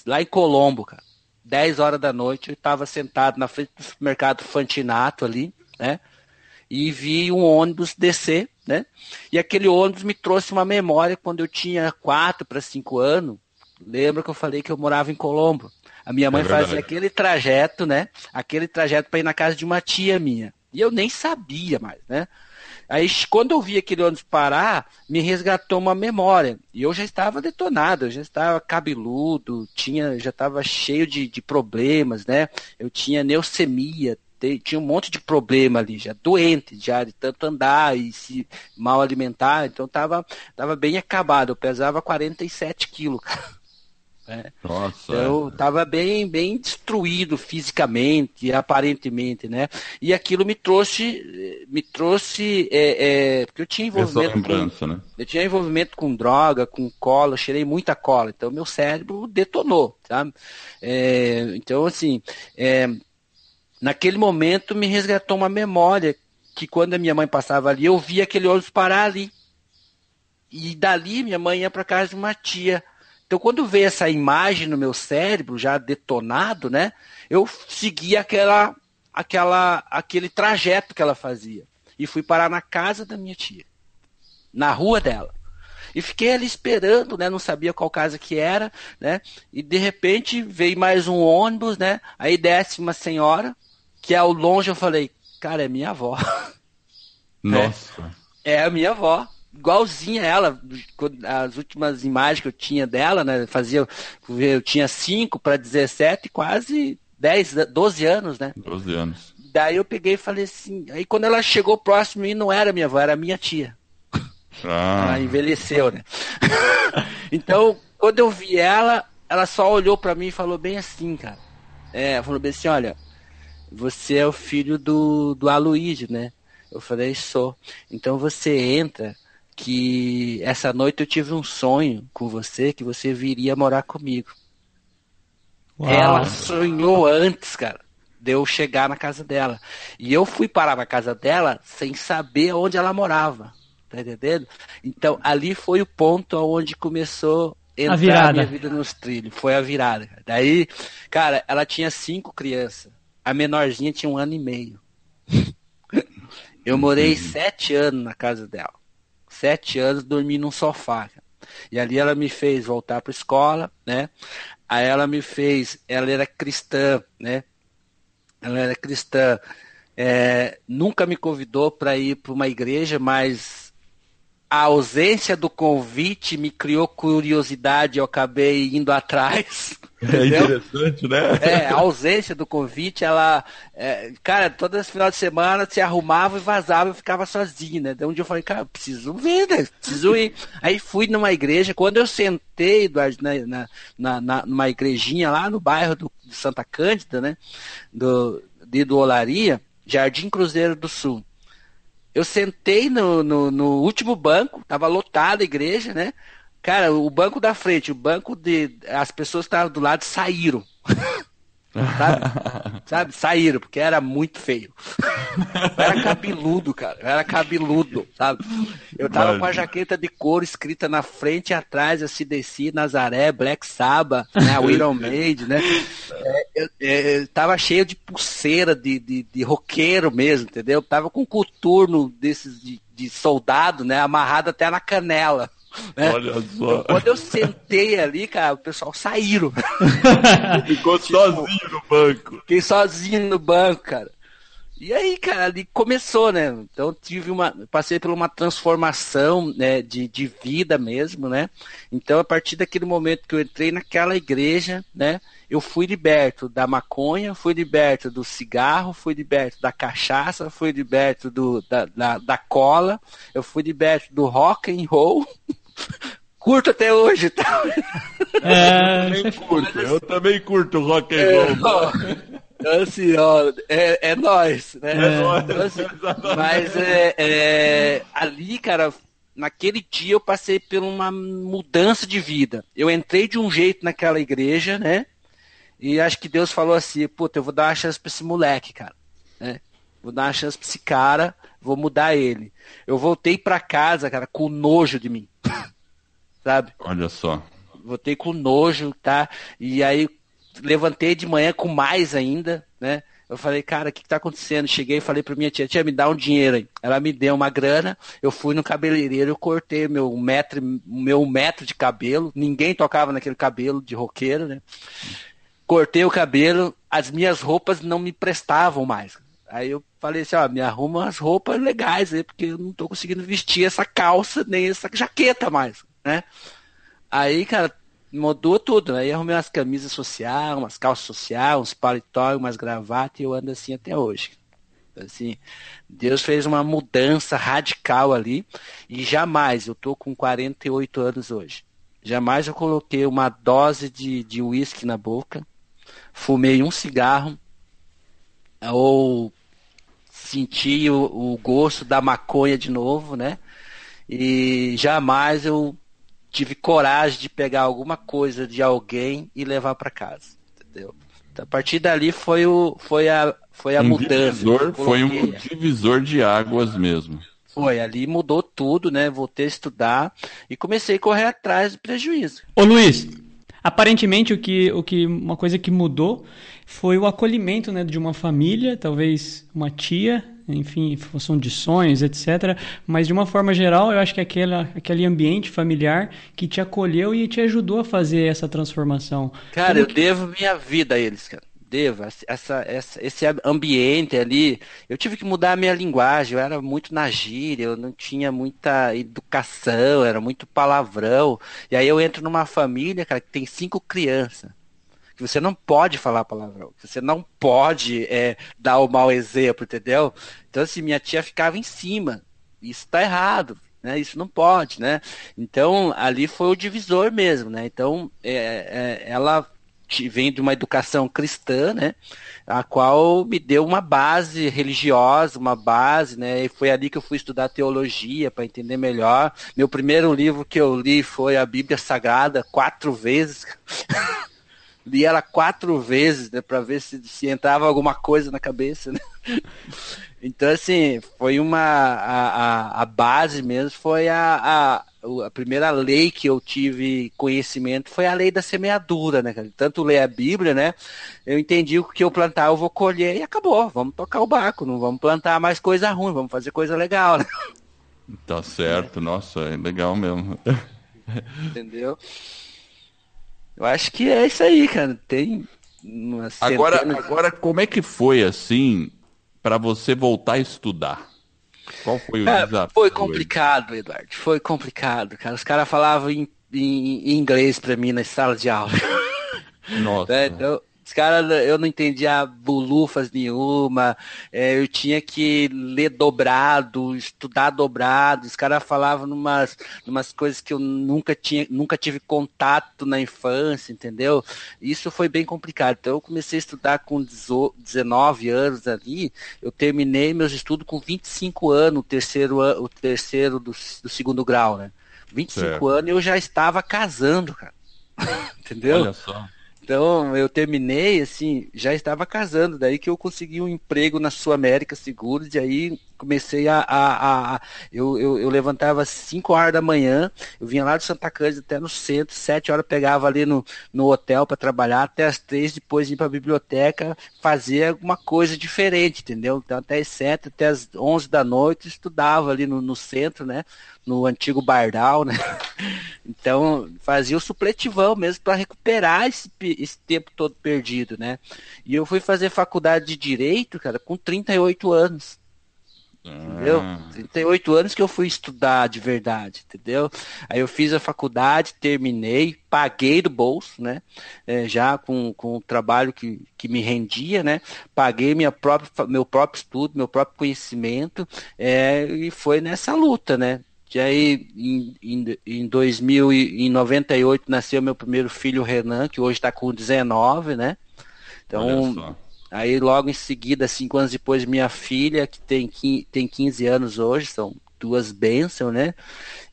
lá em Colombo, cara. 10 horas da noite, eu estava sentado na frente do supermercado Fantinato ali, né? E vi um ônibus descer, né? E aquele ônibus me trouxe uma memória quando eu tinha 4 para 5 anos. Lembra que eu falei que eu morava em Colombo? A minha mãe é fazia aquele trajeto, né? Aquele trajeto para ir na casa de uma tia minha. E eu nem sabia mais, né? Aí, quando eu vi aquele ônibus parar, me resgatou uma memória. E eu já estava detonado, eu já estava cabeludo, tinha, já estava cheio de, de problemas, né? Eu tinha leucemia, tinha um monte de problema ali, já doente, já de tanto andar e se mal alimentar, então tava, tava bem acabado, eu pesava 47 quilos, cara. É. Nossa. Eu estava bem, bem destruído fisicamente, aparentemente, né? E aquilo me trouxe, me trouxe, é, é, porque eu tinha envolvimento, com, né? eu tinha envolvimento com droga, com cola, eu cheirei muita cola, então meu cérebro detonou, sabe? É, então assim, é, naquele momento me resgatou uma memória que quando a minha mãe passava ali, eu via aquele ônibus parar ali. E dali minha mãe ia para casa de uma tia então, quando veio essa imagem no meu cérebro, já detonado, né? Eu segui aquela, aquela, aquele trajeto que ela fazia. E fui parar na casa da minha tia. Na rua dela. E fiquei ali esperando, né? Não sabia qual casa que era, né? E de repente veio mais um ônibus, né? Aí desce uma senhora, que ao longe eu falei, cara, é minha avó. Nossa. É, é a minha avó igualzinha ela. As últimas imagens que eu tinha dela, né? Fazia. Eu tinha 5 para 17, quase 10, 12 anos, né? 12 anos. Daí eu peguei e falei assim. Aí quando ela chegou próximo, e não era minha avó, era minha tia. Ah. Ela envelheceu, né? então, quando eu vi ela, ela só olhou para mim e falou bem assim, cara. É, falou bem assim, olha, você é o filho do, do Aloysio, né? Eu falei, sou. Então você entra que essa noite eu tive um sonho com você que você viria morar comigo. Uau. Ela sonhou antes, cara, de eu chegar na casa dela. E eu fui parar na casa dela sem saber onde ela morava. Tá entendendo? Então, ali foi o ponto onde começou a entrar a minha vida nos trilhos. Foi a virada. Cara. Daí, cara, ela tinha cinco crianças. A menorzinha tinha um ano e meio. Eu morei uhum. sete anos na casa dela sete anos dormi num sofá. E ali ela me fez voltar para a escola, né? Aí ela me fez, ela era cristã, né? Ela era cristã. É, nunca me convidou para ir para uma igreja, mas a ausência do convite me criou curiosidade, eu acabei indo atrás. É interessante, né? É, a ausência do convite, ela. É, cara, todo esse final de semana se arrumava e vazava e ficava sozinho, né? Então um dia eu falei, cara, preciso ver, né? Preciso ir. Aí fui numa igreja, quando eu sentei, Eduardo, na, na, na, numa igrejinha lá no bairro do, de Santa Cândida, né? Do, de do Olaria, Jardim Cruzeiro do Sul. Eu sentei no, no, no último banco, tava lotada a igreja, né? Cara, o banco da frente, o banco de. As pessoas que estavam do lado saíram. Sabe? Sabe? Saíram, porque era muito feio. Eu era cabeludo, cara. Eu era cabeludo, sabe? Eu tava com a jaqueta de couro escrita na frente e atrás, assim, desci, Nazaré, Black Sabbath, né? Iron Maiden, né? É, eu, é, eu, tava cheio de pulseira de, de, de roqueiro mesmo, entendeu? Eu tava com um coturno desses de, de soldado, né? Amarrado até na canela. Né? Olha só. Quando eu sentei ali, cara, o pessoal saíram. Ficou tipo, sozinho no banco. Fiquei sozinho no banco, cara. E aí, cara, ali começou, né? Então tive uma. Passei por uma transformação né, de, de vida mesmo, né? Então, a partir daquele momento que eu entrei naquela igreja, né? Eu fui liberto da maconha, fui liberto do cigarro, fui liberto da cachaça, fui liberto do, da, da, da cola, eu fui liberto do rock and roll. curto até hoje, tá? É, eu também curto, eu também curto rock and é, roll. É, assim, ó, é, é nós, né? É nós. Então, assim, mas é, é, ali, cara, naquele dia eu passei por uma mudança de vida. Eu entrei de um jeito naquela igreja, né? E acho que Deus falou assim, puta, eu vou dar uma chance pra esse moleque, cara. Né? Vou dar uma chance pra esse cara, vou mudar ele. Eu voltei pra casa, cara, com nojo de mim sabe? Olha só. Voltei com nojo, tá? E aí levantei de manhã com mais ainda, né? Eu falei, cara, o que, que tá acontecendo? Cheguei e falei pra minha tia, tia, me dá um dinheiro aí. Ela me deu uma grana, eu fui no cabeleireiro, eu cortei meu metro, meu metro de cabelo, ninguém tocava naquele cabelo de roqueiro, né? Cortei o cabelo, as minhas roupas não me prestavam mais. Aí eu falei assim, ó, me arruma umas roupas legais aí, porque eu não tô conseguindo vestir essa calça nem essa jaqueta mais né? Aí, cara, mudou tudo. Aí arrumei umas camisas sociais, umas calças sociais, uns paletó, umas gravatas e eu ando assim até hoje. Assim, Deus fez uma mudança radical ali e jamais, eu tô com 48 anos hoje, jamais eu coloquei uma dose de uísque na boca, fumei um cigarro ou senti o, o gosto da maconha de novo, né? E jamais eu tive coragem de pegar alguma coisa de alguém e levar para casa, entendeu? Então, a partir dali foi o foi a foi a um mudança. Divisor, foi um divisor de águas mesmo. Foi, ali mudou tudo, né? Voltei a estudar e comecei a correr atrás do prejuízo. Ô Luiz, aparentemente o que, o que uma coisa que mudou foi o acolhimento né, de uma família, talvez uma tia, enfim, função de sonhos, etc. Mas de uma forma geral, eu acho que aquele, aquele ambiente familiar que te acolheu e te ajudou a fazer essa transformação. Cara, Como eu que... devo minha vida a eles, cara devo, essa, essa, esse ambiente ali, eu tive que mudar a minha linguagem, eu era muito na gíria, eu não tinha muita educação, era muito palavrão. E aí eu entro numa família, cara, que tem cinco crianças. Que você não pode falar palavrão, que você não pode é, dar o mau exemplo, entendeu? Então, assim, minha tia ficava em cima. Isso tá errado, né? Isso não pode, né? Então, ali foi o divisor mesmo, né? Então, é, é, ela vem de uma educação cristã, né? A qual me deu uma base religiosa, uma base, né? E foi ali que eu fui estudar teologia para entender melhor. Meu primeiro livro que eu li foi a Bíblia Sagrada, quatro vezes. li ela quatro vezes, né? Para ver se, se entrava alguma coisa na cabeça, né? Então, assim, foi uma. A, a, a base mesmo foi a, a a primeira lei que eu tive conhecimento foi a lei da semeadura, né? Tanto ler a Bíblia, né? Eu entendi o que eu plantar eu vou colher e acabou. Vamos tocar o barco, não vamos plantar mais coisa ruim, vamos fazer coisa legal, né? Tá certo, nossa, é legal mesmo. Entendeu? Eu acho que é isso aí, cara. Tem agora, agora, como é que foi assim para você voltar a estudar? Qual foi o cara, desafio? Foi complicado, Eduardo. Foi complicado, cara. Os caras falavam em, em, em inglês para mim na sala de aula. Nossa. É, então, os caras, eu não entendia bulufas nenhuma, é, eu tinha que ler dobrado, estudar dobrado, os caras falavam numas, numas coisas que eu nunca tinha, nunca tive contato na infância, entendeu? Isso foi bem complicado. Então eu comecei a estudar com 19 anos ali, eu terminei meus estudos com 25 anos, o terceiro, o terceiro do, do segundo grau, né? 25 certo. anos eu já estava casando, cara. entendeu? Olha só. Então eu terminei, assim, já estava casando, daí que eu consegui um emprego na Sul América Seguros, e aí comecei a. a, a eu, eu, eu, levantava às 5 horas da manhã, eu vinha lá de Santa Cândida até no centro, 7 horas pegava ali no, no hotel para trabalhar, até as 3, depois ir para a biblioteca fazer alguma coisa diferente, entendeu? Então até as 7, até as 11 da noite estudava ali no, no centro, né? No antigo Bardal, né? Então fazia o supletivão mesmo para recuperar esse, esse tempo todo perdido, né? E eu fui fazer faculdade de Direito, cara, com 38 anos. Entendeu? Ah. 38 anos que eu fui estudar de verdade, entendeu? Aí eu fiz a faculdade, terminei, paguei do bolso, né? É, já com, com o trabalho que, que me rendia, né? Paguei minha própria, meu próprio estudo, meu próprio conhecimento, é, e foi nessa luta, né? E aí, em, em, em 2098, nasceu meu primeiro filho, Renan, que hoje está com 19, né? Então, Aí logo em seguida, cinco anos depois, minha filha, que tem, tem 15 anos hoje, são duas bênçãos, né?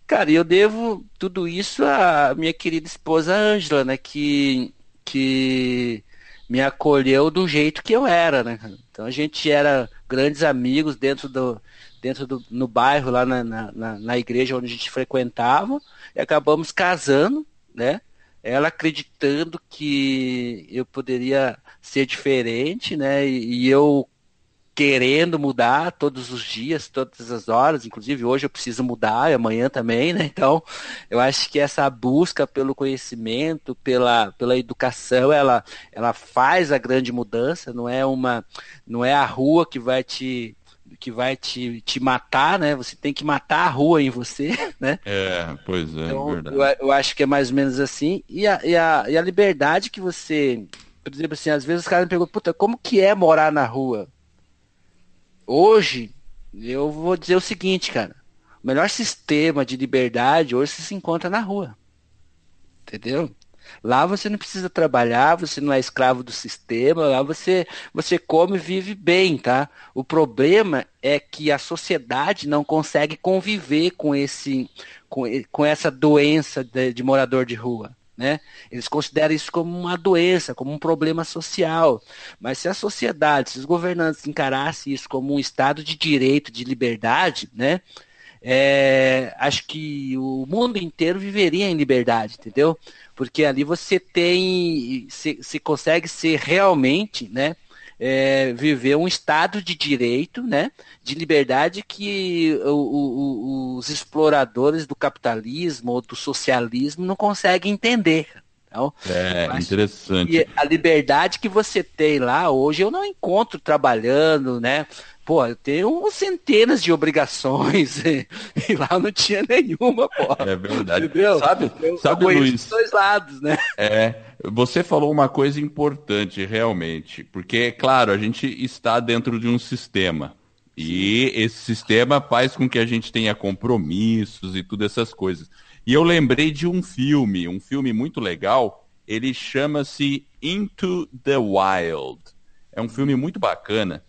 Cara, eu devo tudo isso à minha querida esposa Ângela, né? Que, que me acolheu do jeito que eu era, né? Então a gente era grandes amigos dentro do, dentro do no bairro, lá na, na, na igreja onde a gente frequentava, e acabamos casando, né? Ela acreditando que eu poderia ser diferente, né? E, e eu querendo mudar todos os dias, todas as horas, inclusive hoje eu preciso mudar e amanhã também, né? Então, eu acho que essa busca pelo conhecimento, pela, pela educação, ela, ela faz a grande mudança, não é uma não é a rua que vai te que vai te, te matar, né? Você tem que matar a rua em você, né? É, pois é, então, verdade. Eu, eu, acho que é mais ou menos assim. E a, e, a, e a liberdade que você. Por exemplo, assim, às vezes os caras me perguntam, puta, como que é morar na rua? Hoje, eu vou dizer o seguinte, cara. O melhor sistema de liberdade hoje se encontra na rua. Entendeu? Lá você não precisa trabalhar, você não é escravo do sistema, lá você, você come e vive bem, tá? O problema é que a sociedade não consegue conviver com, esse, com, com essa doença de, de morador de rua. Né? Eles consideram isso como uma doença, como um problema social. Mas se a sociedade, se os governantes encarassem isso como um estado de direito, de liberdade, né? É, acho que o mundo inteiro viveria em liberdade, entendeu? Porque ali você tem, se, se consegue ser realmente, né? É, viver um estado de direito, né, de liberdade que o, o, os exploradores do capitalismo ou do socialismo não conseguem entender. Então, é interessante. E a liberdade que você tem lá hoje eu não encontro trabalhando, né? Pô, eu tenho centenas de obrigações e, lá não tinha nenhuma, pô. É verdade. Entendeu? Sabe, eu, sabe eu Luiz? dois lados, né? É, você falou uma coisa importante, realmente, porque, claro, a gente está dentro de um sistema. E esse sistema faz com que a gente tenha compromissos e tudo essas coisas. E eu lembrei de um filme, um filme muito legal. Ele chama-se Into the Wild. É um filme muito bacana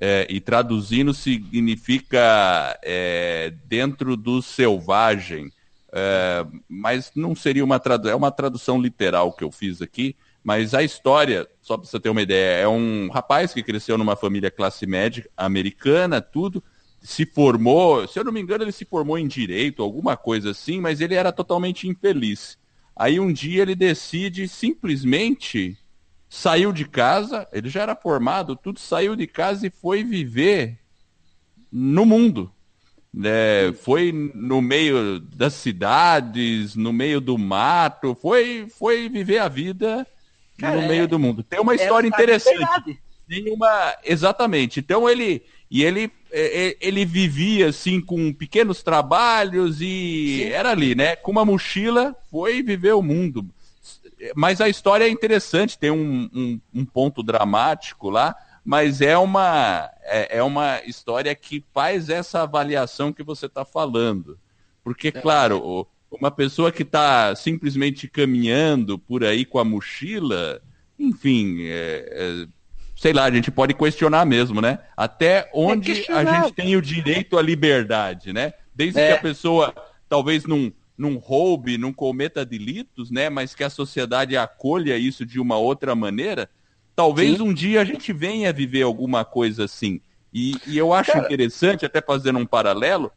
é, e traduzindo significa é, dentro do selvagem, é, mas não seria uma tradução, é uma tradução literal que eu fiz aqui, mas a história, só para você ter uma ideia, é um rapaz que cresceu numa família classe média americana, tudo, se formou, se eu não me engano, ele se formou em direito, alguma coisa assim, mas ele era totalmente infeliz. Aí um dia ele decide simplesmente saiu de casa, ele já era formado, tudo saiu de casa e foi viver no mundo. É, foi no meio das cidades, no meio do mato, foi, foi viver a vida Cara, no meio é, do mundo. Tem uma história interessante. Tem uma, exatamente. Então ele e ele é, é, ele vivia assim com pequenos trabalhos e Sim. era ali, né? Com uma mochila, foi viver o mundo mas a história é interessante, tem um, um, um ponto dramático lá, mas é uma, é, é, uma história que faz essa avaliação que você está falando. Porque, é. claro, uma pessoa que está simplesmente caminhando por aí com a mochila, enfim, é, é, sei lá, a gente pode questionar mesmo, né? Até onde a gente tem o direito à liberdade, né? Desde que a pessoa talvez não não roube, não cometa delitos, né? Mas que a sociedade acolha isso de uma outra maneira, talvez Sim. um dia a gente venha viver alguma coisa assim. E, e eu acho Cara... interessante, até fazendo um paralelo,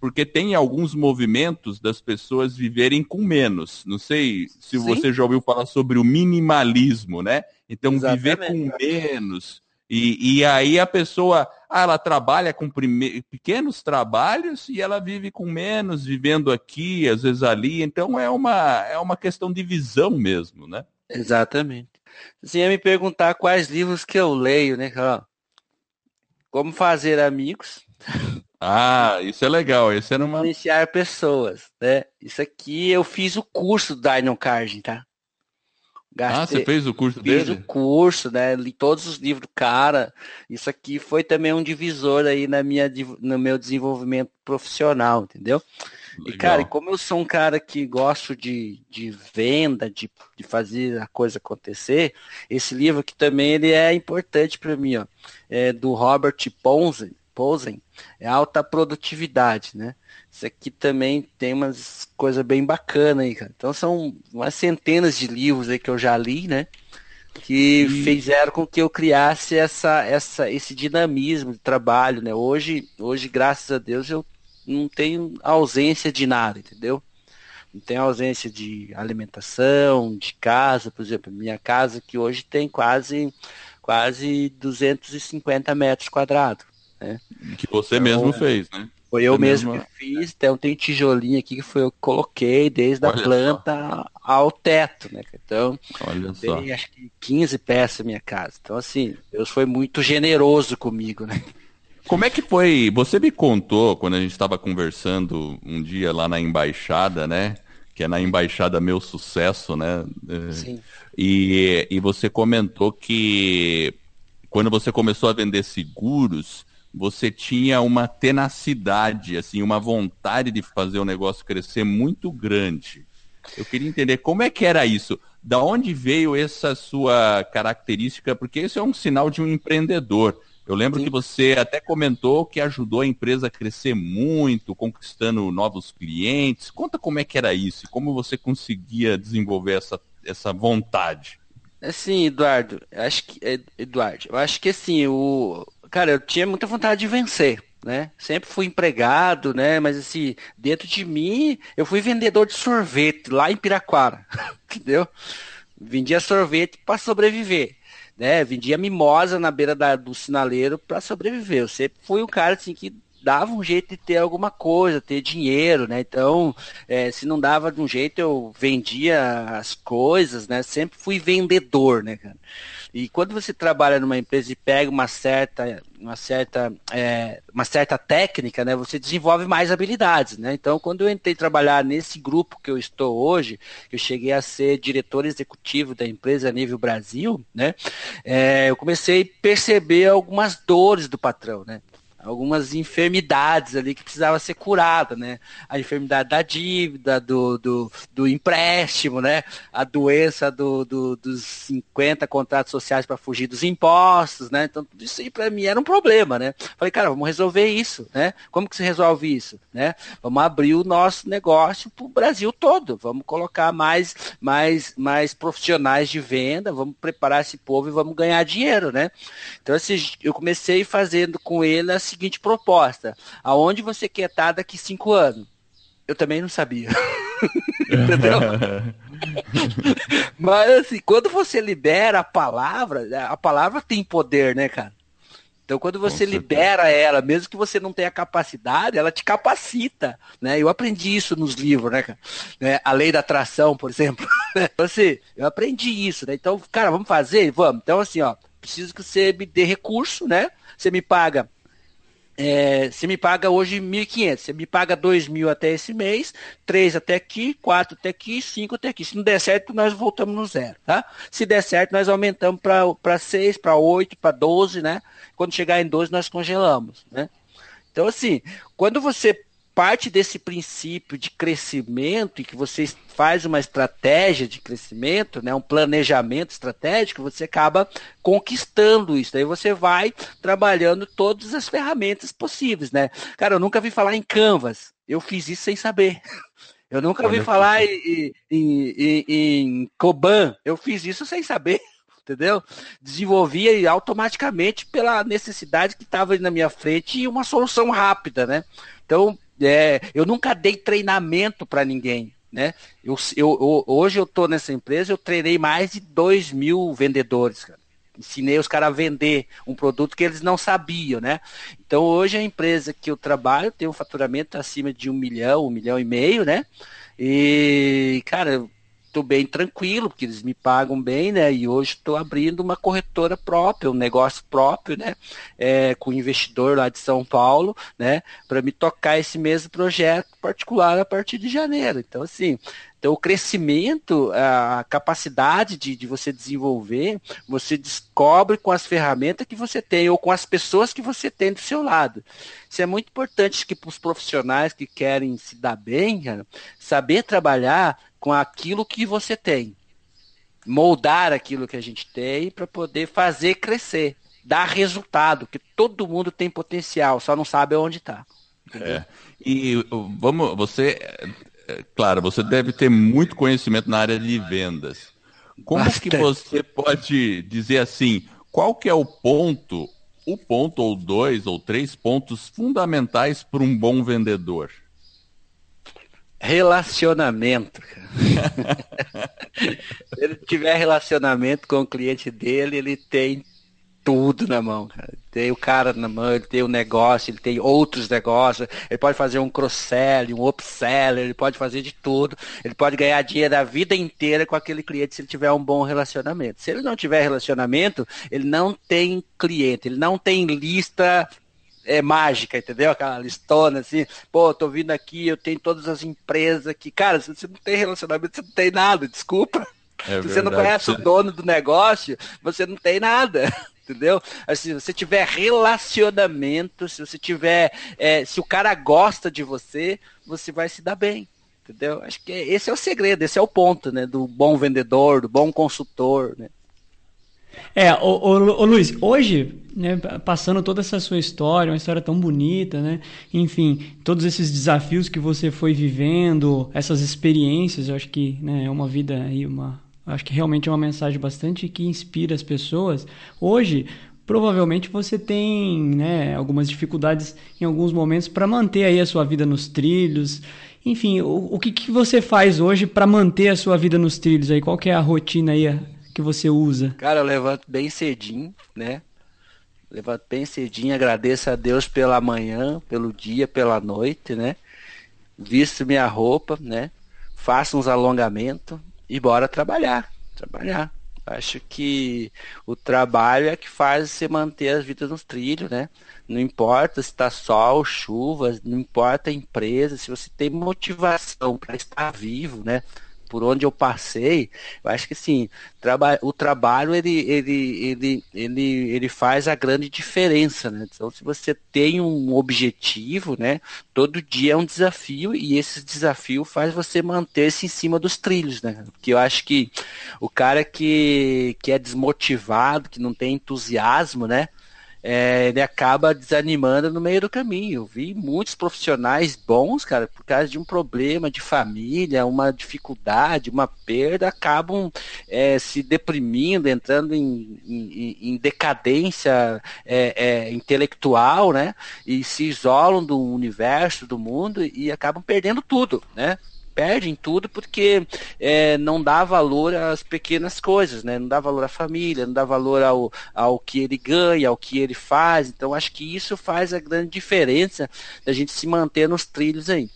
porque tem alguns movimentos das pessoas viverem com menos. Não sei se Sim. você já ouviu falar sobre o minimalismo, né? Então, Exatamente. viver com menos. E, e aí a pessoa, ah, ela trabalha com prime... pequenos trabalhos e ela vive com menos, vivendo aqui, às vezes ali. Então é uma, é uma questão de visão mesmo, né? Exatamente. Você ia me perguntar quais livros que eu leio, né? Como fazer amigos. Ah, isso é legal. Esse era uma. Influenciar pessoas, né? Isso aqui eu fiz o curso do Dino tá? Gastei, ah, você fez o curso fiz dele? Fiz o curso, né? Li todos os livros do cara. Isso aqui foi também um divisor aí na minha, no meu desenvolvimento profissional, entendeu? Legal. E, cara, como eu sou um cara que gosto de, de venda, de, de fazer a coisa acontecer, esse livro aqui também ele é importante para mim, ó. É do Robert Ponzen, Posen, é alta produtividade, né? Isso aqui também tem umas coisas bem bacanas aí, cara. Então são umas centenas de livros aí que eu já li, né? Que e... fizeram com que eu criasse essa, essa, esse dinamismo de trabalho, né? Hoje, hoje, graças a Deus, eu não tenho ausência de nada, entendeu? Não tenho ausência de alimentação, de casa, por exemplo, minha casa que hoje tem quase quase 250 metros quadrados. Né? Que você então, mesmo fez, né? Foi eu mesmo que fiz, então tem tijolinho aqui que foi eu que coloquei desde Olha a planta só. ao teto, né? Então, Olha tem só. acho que 15 peças na minha casa. Então, assim, Deus foi muito generoso comigo, né? Como é que foi? Você me contou quando a gente estava conversando um dia lá na embaixada, né? Que é na embaixada Meu Sucesso, né? Sim. E, e você comentou que quando você começou a vender seguros, você tinha uma tenacidade, assim, uma vontade de fazer o negócio crescer muito grande. Eu queria entender como é que era isso. Da onde veio essa sua característica? Porque isso é um sinal de um empreendedor. Eu lembro Sim. que você até comentou que ajudou a empresa a crescer muito, conquistando novos clientes. Conta como é que era isso e como você conseguia desenvolver essa, essa vontade. Assim, Eduardo, acho que Eduardo, eu acho que assim, o cara, eu tinha muita vontade de vencer, né? Sempre fui empregado, né? Mas assim, dentro de mim, eu fui vendedor de sorvete lá em Piraquara, entendeu? Vendia sorvete para sobreviver, né? Vendia mimosa na beira da, do sinaleiro para sobreviver. Eu sempre fui um cara assim que dava um jeito de ter alguma coisa, ter dinheiro, né? Então, é, se não dava de um jeito, eu vendia as coisas, né? Sempre fui vendedor, né, cara? E quando você trabalha numa empresa e pega uma certa, uma certa, é, uma certa técnica, né, você desenvolve mais habilidades, né? Então, quando eu entrei trabalhar nesse grupo que eu estou hoje, eu cheguei a ser diretor executivo da empresa nível Brasil, né? É, eu comecei a perceber algumas dores do patrão, né? Algumas enfermidades ali que precisava ser curada, né? A enfermidade da dívida, do, do, do empréstimo, né? A doença do, do dos 50 contratos sociais para fugir dos impostos, né? Então, tudo isso aí para mim era um problema, né? Falei, cara, vamos resolver isso, né? Como que se resolve isso, né? Vamos abrir o nosso negócio para o Brasil todo, vamos colocar mais, mais, mais profissionais de venda, vamos preparar esse povo e vamos ganhar dinheiro, né? Então, assim, eu comecei fazendo com ele assim, seguinte proposta: aonde você quer estar daqui cinco anos? Eu também não sabia. Entendeu? Mas assim, quando você libera a palavra, a palavra tem poder, né, cara? Então, quando você libera ela, mesmo que você não tenha capacidade, ela te capacita, né? Eu aprendi isso nos livros, né, cara? Né? A lei da atração, por exemplo. Então, assim, eu aprendi isso, né? Então, cara, vamos fazer? Vamos. Então, assim, ó, preciso que você me dê recurso, né? Você me paga é, você me paga hoje 1.500, você me paga 2.000 até esse mês, 3 até aqui, 4 até aqui, 5 até aqui. Se não der certo, nós voltamos no zero, tá? Se der certo, nós aumentamos para 6, para 8, para 12, né? Quando chegar em 12, nós congelamos, né? Então, assim, quando você parte desse princípio de crescimento e que você faz uma estratégia de crescimento, né, um planejamento estratégico, você acaba conquistando isso. Daí você vai trabalhando todas as ferramentas possíveis, né? Cara, eu nunca vi falar em Canvas. Eu fiz isso sem saber. Eu nunca ouvi falar em, em, em, em Koban. Eu fiz isso sem saber entendeu? Desenvolvia automaticamente pela necessidade que estava na minha frente e uma solução rápida, né? Então, é, eu nunca dei treinamento para ninguém. Né? Eu, eu, hoje eu estou nessa empresa, eu treinei mais de 2 mil vendedores, cara. Ensinei os caras a vender um produto que eles não sabiam, né? Então hoje a empresa que eu trabalho tem um faturamento acima de um milhão, um milhão e meio, né? E, cara, estou bem tranquilo, porque eles me pagam bem, né? E hoje estou abrindo uma corretora própria, um negócio próprio, né? É, com um investidor lá de São Paulo, né? Para me tocar esse mesmo projeto particular a partir de janeiro. Então, assim, então, o crescimento, a capacidade de, de você desenvolver, você descobre com as ferramentas que você tem ou com as pessoas que você tem do seu lado. Isso é muito importante que para os profissionais que querem se dar bem, saber trabalhar com aquilo que você tem. Moldar aquilo que a gente tem para poder fazer crescer, dar resultado, que todo mundo tem potencial, só não sabe onde está. É. E vamos, você, é, claro, você deve ter muito conhecimento na área de vendas. Como Bastante. que você pode dizer assim, qual que é o ponto, o ponto ou dois ou três pontos fundamentais para um bom vendedor? Relacionamento. Se ele tiver relacionamento com o cliente dele, ele tem tudo na mão, cara. Tem o cara na mão, ele tem o um negócio, ele tem outros negócios, ele pode fazer um cross-sell, um upsell, ele pode fazer de tudo, ele pode ganhar dinheiro a vida inteira com aquele cliente se ele tiver um bom relacionamento. Se ele não tiver relacionamento, ele não tem cliente, ele não tem lista é, mágica, entendeu? Aquela listona assim, pô, tô vindo aqui, eu tenho todas as empresas aqui. Cara, se você não tem relacionamento, você não tem nada, desculpa. É se você não conhece o dono do negócio, você não tem nada entendeu? Assim, se você tiver relacionamento, se você tiver, é, se o cara gosta de você, você vai se dar bem, entendeu? Acho que esse é o segredo, esse é o ponto, né, do bom vendedor, do bom consultor, né? É, ô, ô, ô, Luiz, hoje, né, passando toda essa sua história, uma história tão bonita, né? Enfim, todos esses desafios que você foi vivendo, essas experiências, eu acho que né, é uma vida aí, uma. Acho que realmente é uma mensagem bastante que inspira as pessoas. Hoje, provavelmente você tem né, algumas dificuldades em alguns momentos para manter aí a sua vida nos trilhos. Enfim, o, o que, que você faz hoje para manter a sua vida nos trilhos aí? Qual que é a rotina aí que você usa? Cara, eu levanto bem cedinho, né? Levanto bem cedinho, agradeço a Deus pela manhã, pelo dia, pela noite, né? Visto minha roupa, né? Faço uns alongamentos e bora trabalhar. Trabalhar. Acho que o trabalho é que faz você manter as vidas nos trilhos, né? Não importa se está sol, chuva, não importa a empresa, se você tem motivação para estar vivo, né? Por onde eu passei, eu acho que sim, traba o trabalho ele, ele, ele, ele, ele faz a grande diferença, né? Então, se você tem um objetivo, né? Todo dia é um desafio e esse desafio faz você manter-se em cima dos trilhos, né? Porque eu acho que o cara que, que é desmotivado, que não tem entusiasmo, né? É, ele acaba desanimando no meio do caminho. Vi muitos profissionais bons, cara, por causa de um problema de família, uma dificuldade, uma perda, acabam é, se deprimindo, entrando em, em, em decadência é, é, intelectual, né? E se isolam do universo, do mundo e acabam perdendo tudo, né? Perde em tudo porque é, não dá valor às pequenas coisas, né? Não dá valor à família, não dá valor ao, ao que ele ganha, ao que ele faz. Então acho que isso faz a grande diferença da gente se manter nos trilhos aí.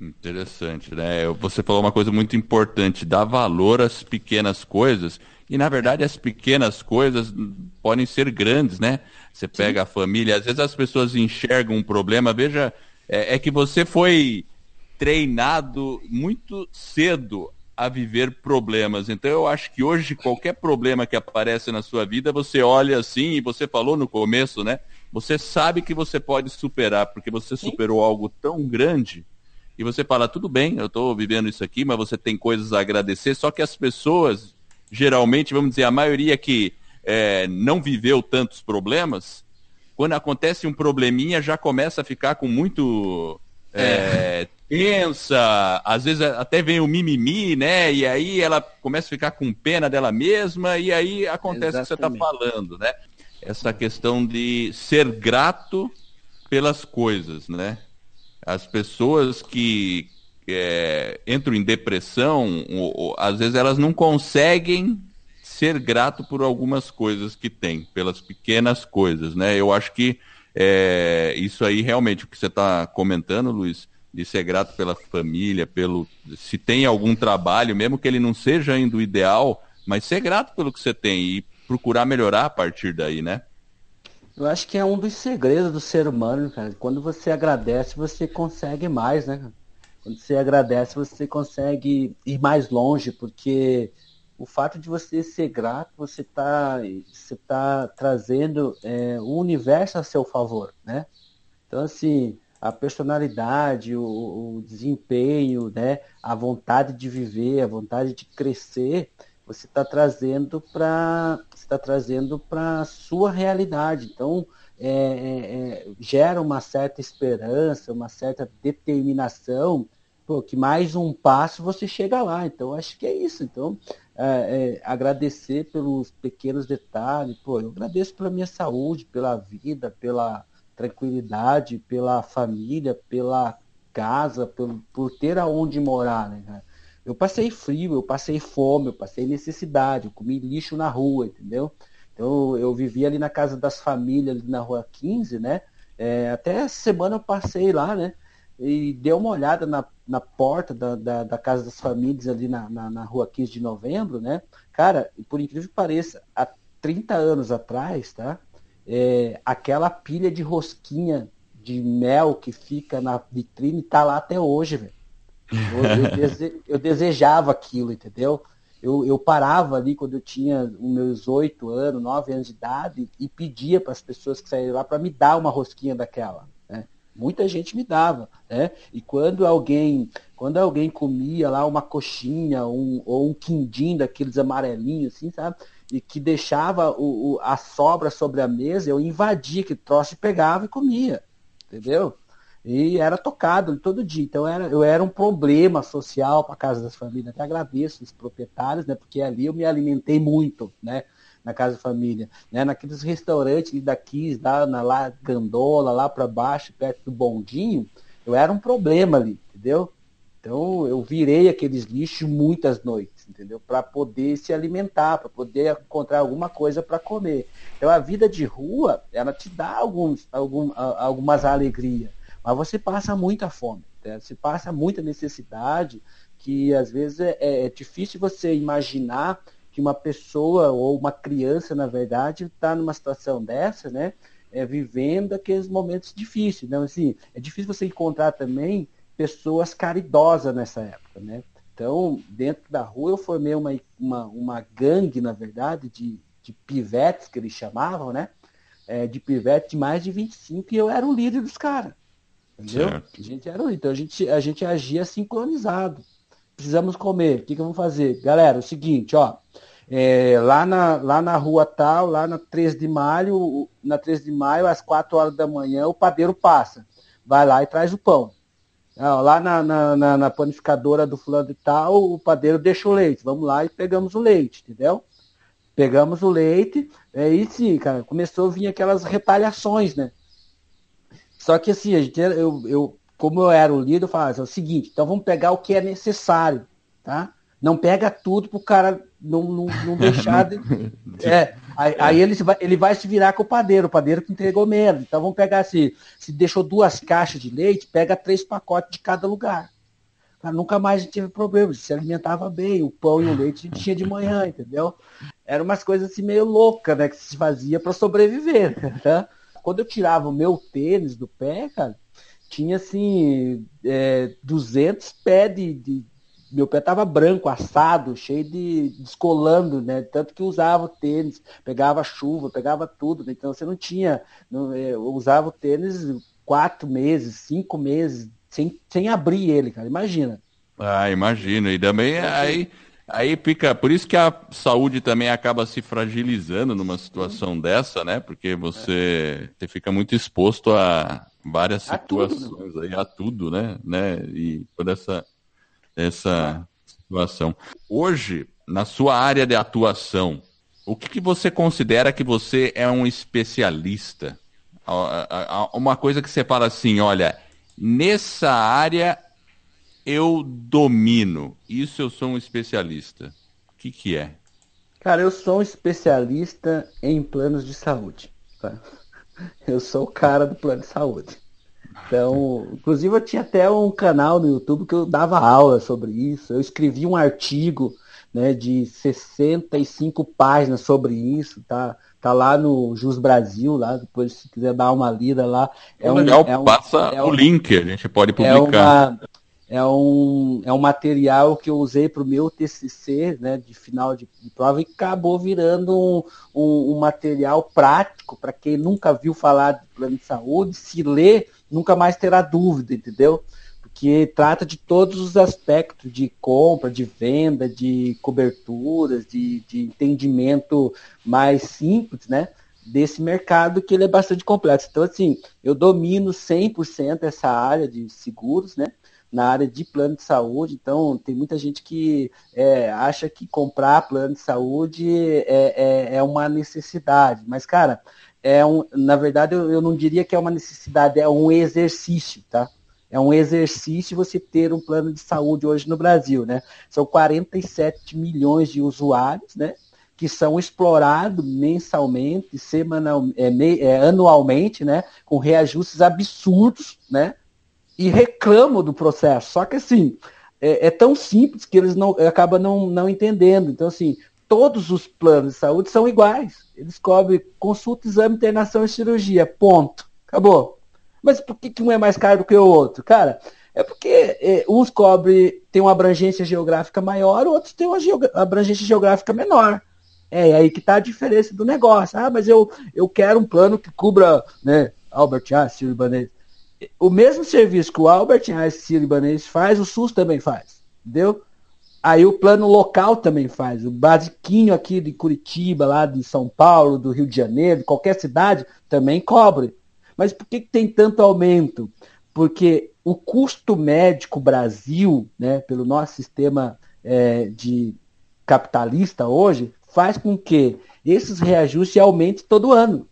Interessante, né? Você falou uma coisa muito importante, dar valor às pequenas coisas. E na verdade as pequenas coisas podem ser grandes, né? Você pega Sim. a família, às vezes as pessoas enxergam um problema, veja, é, é que você foi treinado muito cedo a viver problemas. Então eu acho que hoje qualquer problema que aparece na sua vida, você olha assim e você falou no começo, né? Você sabe que você pode superar porque você superou algo tão grande e você fala tudo bem, eu estou vivendo isso aqui, mas você tem coisas a agradecer. Só que as pessoas, geralmente, vamos dizer, a maioria que é, não viveu tantos problemas, quando acontece um probleminha já começa a ficar com muito é, pensa, às vezes até vem o mimimi, né? E aí ela começa a ficar com pena dela mesma, e aí acontece o que você está falando, né? Essa questão de ser grato pelas coisas, né? As pessoas que é, entram em depressão, ou, ou, às vezes elas não conseguem ser grato por algumas coisas que têm, pelas pequenas coisas, né? Eu acho que é, isso aí realmente o que você está comentando, Luiz, de ser grato pela família, pelo se tem algum trabalho, mesmo que ele não seja ainda o ideal, mas ser grato pelo que você tem e procurar melhorar a partir daí, né? Eu acho que é um dos segredos do ser humano, cara. Quando você agradece, você consegue mais, né? Quando você agradece, você consegue ir mais longe, porque o fato de você ser grato, você está você tá trazendo é, o universo a seu favor, né? Então, assim, a personalidade, o, o, desempenho, né, a vontade de viver, a vontade de crescer, você está trazendo para está trazendo para sua realidade. Então é, é, é, gera uma certa esperança, uma certa determinação, pô, que mais um passo você chega lá. Então acho que é isso. Então é, é, agradecer pelos pequenos detalhes. Pô, eu agradeço pela minha saúde, pela vida, pela tranquilidade, pela família, pela casa, por, ter aonde morar, né? Eu passei frio, eu passei fome, eu passei necessidade, eu comi lixo na rua, entendeu? Então eu vivia ali na casa das famílias, ali na rua 15, né? É, até semana eu passei lá, né? E dei uma olhada na, na porta da, da, da casa das famílias ali na, na, na, rua 15 de novembro, né? Cara, por incrível que pareça, há 30 anos atrás, tá? é, aquela pilha de rosquinha de mel que fica na vitrine tá lá até hoje, velho. Eu, eu, dese, eu, desejava aquilo, entendeu? Eu, eu parava ali quando eu tinha os meus oito anos, nove anos de idade e pedia para as pessoas que saíram lá para me dar uma rosquinha daquela. Muita gente me dava, né? E quando alguém, quando alguém comia lá uma coxinha um, ou um quindim daqueles amarelinhos, assim, sabe? E que deixava o, o, a sobra sobre a mesa, eu invadia que troço e pegava e comia, entendeu? E era tocado todo dia. Então era, eu era um problema social para a Casa das Famílias. Até agradeço os proprietários, né? Porque ali eu me alimentei muito, né? Na Casa da Família. Né? Naqueles restaurantes daqui, lá na lá, Gandola, lá para baixo, perto do Bondinho, eu era um problema ali, entendeu? Então eu virei aqueles lixos muitas noites, entendeu? Para poder se alimentar, para poder encontrar alguma coisa para comer. Então a vida de rua, ela te dá alguns, algum, algumas alegrias mas você passa muita fome, né? você passa muita necessidade, que às vezes é, é difícil você imaginar que uma pessoa ou uma criança, na verdade, está numa situação dessa, né? É, vivendo aqueles momentos difíceis. Então, assim, é difícil você encontrar também pessoas caridosas nessa época, né? Então, dentro da rua, eu formei uma, uma, uma gangue, na verdade, de, de pivetes, que eles chamavam, né? É, de pivetes de mais de 25, e eu era o líder dos caras. Entendeu? Certo. A gente era então a gente, a gente agia sincronizado. Precisamos comer. O que, que vamos fazer? Galera, é o seguinte, ó. É, lá, na, lá na rua tal, lá na 3 de maio, na 3 de maio, às 4 horas da manhã, o padeiro passa. Vai lá e traz o pão. Lá na, na, na, na panificadora do fulano e tal, o padeiro deixa o leite. Vamos lá e pegamos o leite, entendeu? Pegamos o leite, aí sim, cara, começou a vir aquelas retaliações, né? Só que assim, a gente, eu, eu, como eu era o líder, eu falava assim, é o seguinte, então vamos pegar o que é necessário, tá? Não pega tudo pro cara não, não, não deixar de. é, aí, aí, ele, vai, ele vai se virar com o padeiro, o padeiro que entregou menos. Então vamos pegar assim, se deixou duas caixas de leite, pega três pacotes de cada lugar. Cara, nunca mais a gente teve problema, se alimentava bem, o pão e o leite a gente tinha de manhã, entendeu? Eram umas coisas assim meio loucas, né, que se fazia para sobreviver, né? quando eu tirava o meu tênis do pé, cara, tinha assim, é, 200 pés de, de, Meu pé tava branco, assado, cheio de. descolando, né? Tanto que usava o tênis, pegava chuva, pegava tudo. Né? Então você não tinha. Não, é, eu usava o tênis quatro meses, cinco meses, sem, sem abrir ele, cara. Imagina. Ah, imagino. E também aí. Aí fica, por isso que a saúde também acaba se fragilizando numa situação dessa, né? Porque você, você fica muito exposto a várias situações aí, a tudo, né? né? E por essa, essa situação. Hoje, na sua área de atuação, o que, que você considera que você é um especialista? Uma coisa que você fala assim, olha, nessa área eu domino, isso eu sou um especialista. O que, que é? Cara, eu sou um especialista em planos de saúde. Tá? Eu sou o cara do plano de saúde. Então, inclusive eu tinha até um canal no YouTube que eu dava aula sobre isso. Eu escrevi um artigo né, de 65 páginas sobre isso, tá? Tá lá no Jus Brasil, lá, depois se quiser dar uma lida lá. É um, legal, é um, passa é um, o link, a gente pode publicar. É uma, é um, é um material que eu usei para o meu TCC, né, de final de, de prova, e acabou virando um, um, um material prático para quem nunca viu falar de plano de saúde, se ler, nunca mais terá dúvida, entendeu? Porque trata de todos os aspectos de compra, de venda, de coberturas, de, de entendimento mais simples, né? desse mercado que ele é bastante complexo. Então, assim, eu domino 100% essa área de seguros, né? Na área de plano de saúde. Então, tem muita gente que é, acha que comprar plano de saúde é, é, é, uma necessidade. Mas, cara, é um, na verdade, eu, eu não diria que é uma necessidade, é um exercício, tá? É um exercício você ter um plano de saúde hoje no Brasil, né? São 47 milhões de usuários, né? que são explorados mensalmente, semanal, é, é, anualmente, né, com reajustes absurdos, né, e reclamam do processo. Só que assim, é, é tão simples que eles não acabam não, não entendendo. Então, assim, todos os planos de saúde são iguais. Eles cobrem consulta, exame, internação e cirurgia. Ponto. Acabou. Mas por que, que um é mais caro do que o outro? Cara, é porque é, uns cobrem, tem uma abrangência geográfica maior, outros têm uma abrangência geográfica menor. É, aí que está a diferença do negócio. Ah, mas eu, eu quero um plano que cubra, né, Albert Einstein, Ibanez. O mesmo serviço que o Albert Einstein, Ibanez faz, o SUS também faz. Entendeu? Aí o plano local também faz. O basiquinho aqui de Curitiba, lá de São Paulo, do Rio de Janeiro, de qualquer cidade, também cobre. Mas por que, que tem tanto aumento? Porque o custo médico Brasil, né, pelo nosso sistema é, de capitalista hoje, faz com que esses reajustes aumentem todo ano.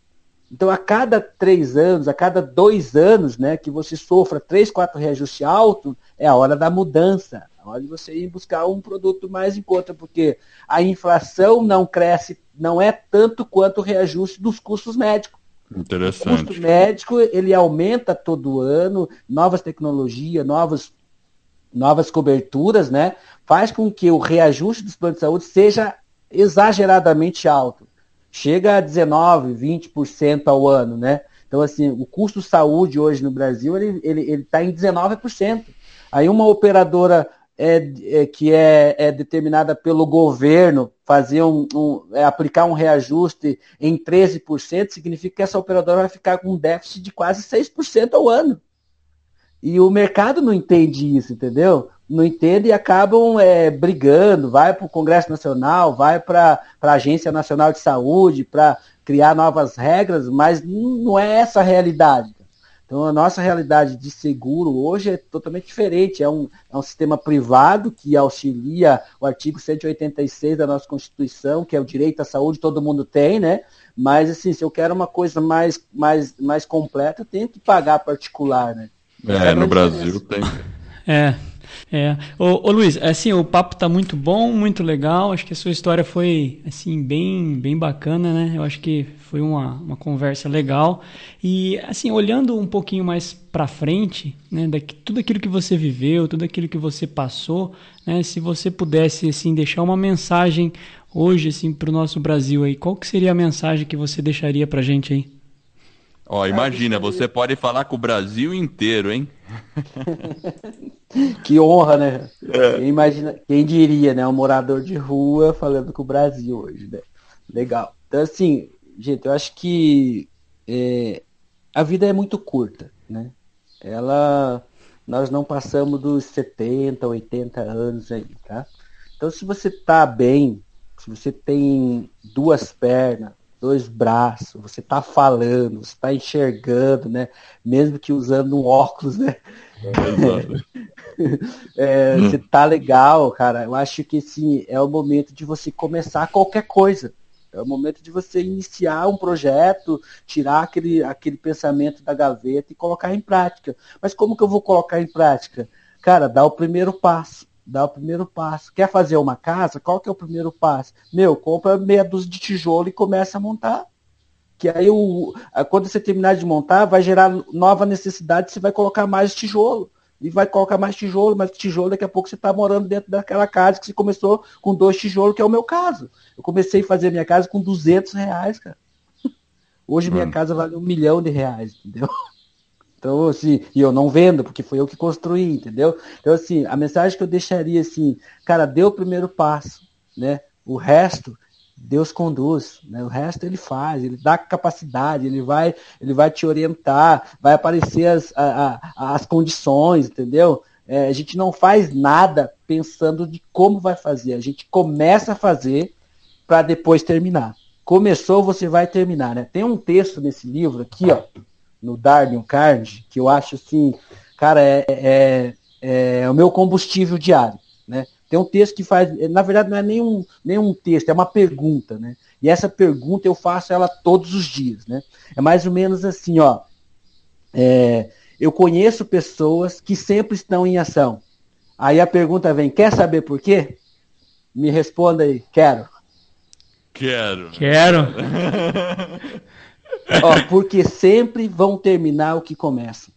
Então, a cada três anos, a cada dois anos, né, que você sofra três, quatro reajustes altos, é a hora da mudança. A hora de você ir buscar um produto mais em conta, porque a inflação não cresce, não é tanto quanto o reajuste dos custos médicos. Interessante. O custo médico, ele aumenta todo ano, novas tecnologias, novas, novas coberturas, né? Faz com que o reajuste dos planos de saúde seja exageradamente alto chega a 19, 20% ao ano, né? Então, assim, o custo saúde hoje no Brasil, ele está ele, ele tá em 19%. Aí uma operadora é, é, que é, é, determinada pelo governo fazer um, um é, aplicar um reajuste em 13%, significa que essa operadora vai ficar com um déficit de quase 6% ao ano. E o mercado não entende isso, entendeu? Não entende e acabam é, brigando, vai para o Congresso Nacional, vai para a Agência Nacional de Saúde para criar novas regras, mas não é essa a realidade. Então a nossa realidade de seguro hoje é totalmente diferente. É um, é um sistema privado que auxilia o artigo 186 da nossa Constituição, que é o direito à saúde, todo mundo tem, né? Mas assim, se eu quero uma coisa mais, mais, mais completa, eu tenho que pagar particular, né? É, é no Brasil tem. É, é. Ô, ô, Luiz, assim, o papo tá muito bom, muito legal. Acho que a sua história foi, assim, bem, bem bacana, né? Eu acho que foi uma, uma conversa legal. E, assim, olhando um pouquinho mais para frente, né, daqui, tudo aquilo que você viveu, tudo aquilo que você passou, né, se você pudesse, assim, deixar uma mensagem hoje, assim, para o nosso Brasil aí, qual que seria a mensagem que você deixaria pra gente aí? Ó, imagina, você pode falar com o Brasil inteiro, hein? que honra, né? É. Quem, imagina, quem diria, né? Um morador de rua falando com o Brasil hoje, né? Legal. Então, assim, gente, eu acho que é, a vida é muito curta, né? Ela, nós não passamos dos 70, 80 anos aí, tá? Então, se você tá bem, se você tem duas pernas, dois braços, você está falando, você está enxergando, né? Mesmo que usando um óculos, né? É, você tá legal, cara. Eu acho que sim, é o momento de você começar qualquer coisa. É o momento de você iniciar um projeto, tirar aquele, aquele pensamento da gaveta e colocar em prática. Mas como que eu vou colocar em prática? Cara, dá o primeiro passo dá o primeiro passo. Quer fazer uma casa? Qual que é o primeiro passo? Meu, compra meia dúzia de tijolo e começa a montar. Que aí, o, quando você terminar de montar, vai gerar nova necessidade, você vai colocar mais tijolo. E vai colocar mais tijolo, mais tijolo, daqui a pouco você está morando dentro daquela casa que você começou com dois tijolos, que é o meu caso. Eu comecei a fazer minha casa com 200 reais, cara. Hoje minha hum. casa vale um milhão de reais, entendeu? Então, assim, e eu não vendo, porque foi eu que construí, entendeu? Então, assim, a mensagem que eu deixaria, assim, cara, dê o primeiro passo, né? O resto, Deus conduz, né? O resto ele faz, ele dá capacidade, ele vai, ele vai te orientar, vai aparecer as, a, a, as condições, entendeu? É, a gente não faz nada pensando de como vai fazer, a gente começa a fazer para depois terminar. Começou, você vai terminar, né? Tem um texto nesse livro aqui, ó, no Darwin Card, que eu acho assim, cara, é, é, é, o meu combustível diário, né? Tem um texto que faz, na verdade não é nenhum, nenhum texto, é uma pergunta, né? E essa pergunta eu faço ela todos os dias, né? É mais ou menos assim, ó. É, eu conheço pessoas que sempre estão em ação. Aí a pergunta vem, quer saber por quê? Me responda aí, quero. Quero. Quero. Ó, porque sempre vão terminar o que começam.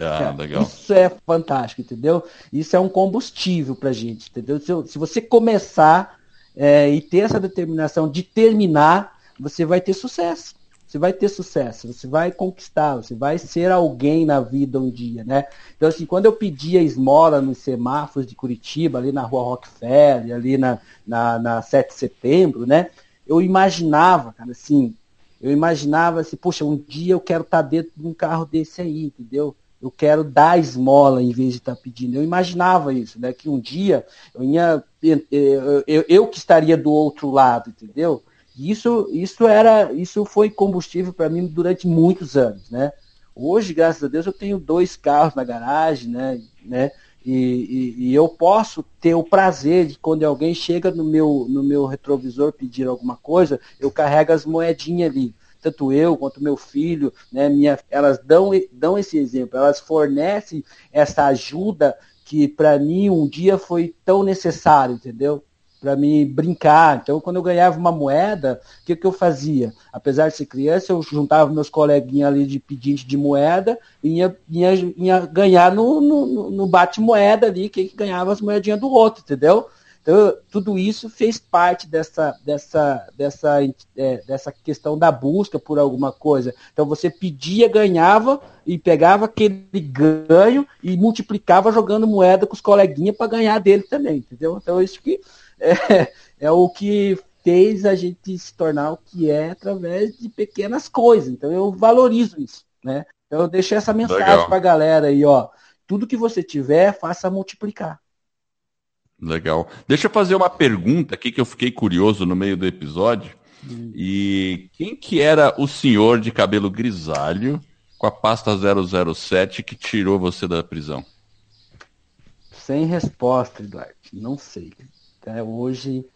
Ah. Isso é fantástico, entendeu? Isso é um combustível pra gente, entendeu? Se, se você começar, é, e ter essa determinação de terminar, você vai ter sucesso. Você vai ter sucesso, você vai conquistar, você vai ser alguém na vida um dia, né? Então, assim, quando eu pedia esmola nos semáforos de Curitiba, ali na rua Rockefeller, ali na, na, na 7 de setembro, né? Eu imaginava, cara, assim, eu imaginava assim, poxa, um dia eu quero estar tá dentro de um carro desse aí, entendeu? Eu quero dar esmola em vez de estar tá pedindo. Eu imaginava isso, né? Que um dia eu ia, eu, eu, eu que estaria do outro lado, entendeu? Isso, isso era, isso foi combustível para mim durante muitos anos, né? Hoje, graças a Deus, eu tenho dois carros na garagem, né? né? E, e, e, eu posso ter o prazer de quando alguém chega no meu, no meu retrovisor pedir alguma coisa, eu carrego as moedinhas ali. Tanto eu quanto meu filho, né, minha, elas dão, dão esse exemplo, elas fornecem essa ajuda que para mim um dia foi tão necessário, entendeu? Para me brincar. Então, quando eu ganhava uma moeda, o que, que eu fazia? Apesar de ser criança, eu juntava meus coleguinhas ali de pedinte de moeda e ia, ia, ia ganhar no, no, no bate-moeda ali, quem que ganhava as moedinhas do outro, entendeu? Então, tudo isso fez parte dessa, dessa, dessa, é, dessa questão da busca por alguma coisa. Então, você pedia, ganhava e pegava aquele ganho e multiplicava jogando moeda com os coleguinhas para ganhar dele também, entendeu? Então, isso que é, é o que fez a gente se tornar o que é através de pequenas coisas. Então eu valorizo isso, né? Então eu deixo essa mensagem para a galera aí, ó. Tudo que você tiver, faça multiplicar. Legal. Deixa eu fazer uma pergunta aqui que eu fiquei curioso no meio do episódio. Hum. E quem que era o senhor de cabelo grisalho com a pasta 007 que tirou você da prisão? Sem resposta, Eduardo. Não sei. Até hoje,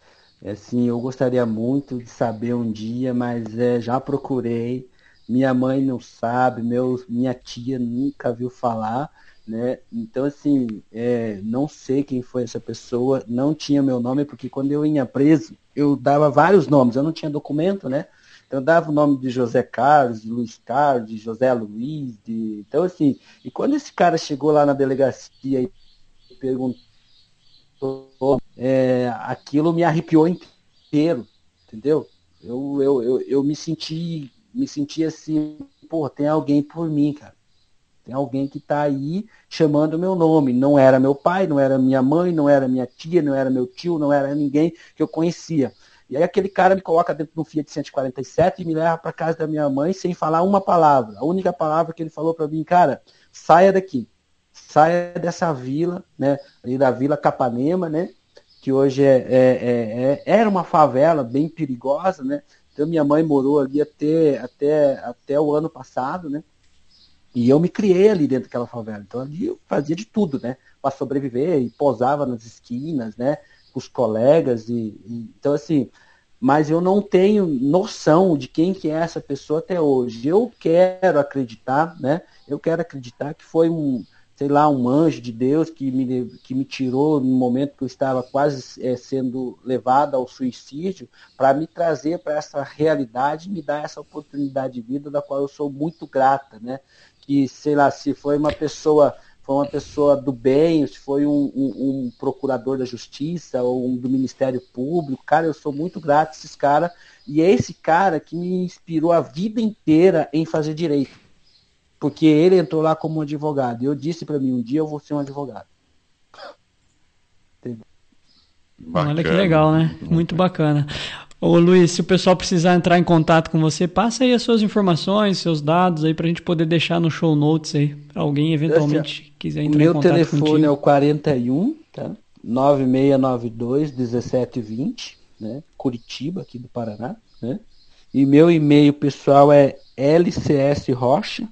assim, eu gostaria muito de saber um dia, mas é, já procurei. Minha mãe não sabe, meu, minha tia nunca viu falar, né? Então, assim, é, não sei quem foi essa pessoa, não tinha meu nome, porque quando eu ia preso, eu dava vários nomes, eu não tinha documento, né? Então, dava o nome de José Carlos, de Luiz Carlos, de José Luiz, de... então assim, e quando esse cara chegou lá na delegacia e perguntou é, aquilo me arrepiou inteiro, entendeu? Eu, eu, eu, eu me senti me senti assim, pô, tem alguém por mim, cara. Tem alguém que está aí chamando meu nome. Não era meu pai, não era minha mãe, não era minha tia, não era meu tio, não era ninguém que eu conhecia. E aí aquele cara me coloca dentro de um Fiat 147 e me leva para casa da minha mãe sem falar uma palavra. A única palavra que ele falou para mim, cara, saia daqui saia dessa vila, né, ali da Vila Capanema, né, que hoje é, é, é, é, era uma favela bem perigosa, né, então minha mãe morou ali até, até, até o ano passado, né, e eu me criei ali dentro daquela favela, então ali eu fazia de tudo, né, para sobreviver, e posava nas esquinas, né, com os colegas, e, e então assim, mas eu não tenho noção de quem que é essa pessoa até hoje. Eu quero acreditar, né? Eu quero acreditar que foi um, sei lá, um anjo de Deus que me, que me tirou no momento que eu estava quase é, sendo levado ao suicídio, para me trazer para essa realidade, me dar essa oportunidade de vida da qual eu sou muito grata, né? Que, sei lá, se foi uma pessoa foi uma pessoa do bem, se foi um, um, um, procurador da justiça ou um do Ministério Público, cara, eu sou muito grato a esses caras. E é esse cara que me inspirou a vida inteira em fazer direito porque ele entrou lá como advogado. E eu disse para mim, um dia eu vou ser um advogado. Olha que legal, né? Muito bacana. Ô Luiz, se o pessoal precisar entrar em contato com você, passa aí as suas informações, seus dados aí pra gente poder deixar no show notes aí, pra alguém eventualmente assim, quiser entrar em contato Meu telefone é o 41, tá? 9692 1720, né? Curitiba, aqui do Paraná, né? E meu e-mail pessoal é lcsrocha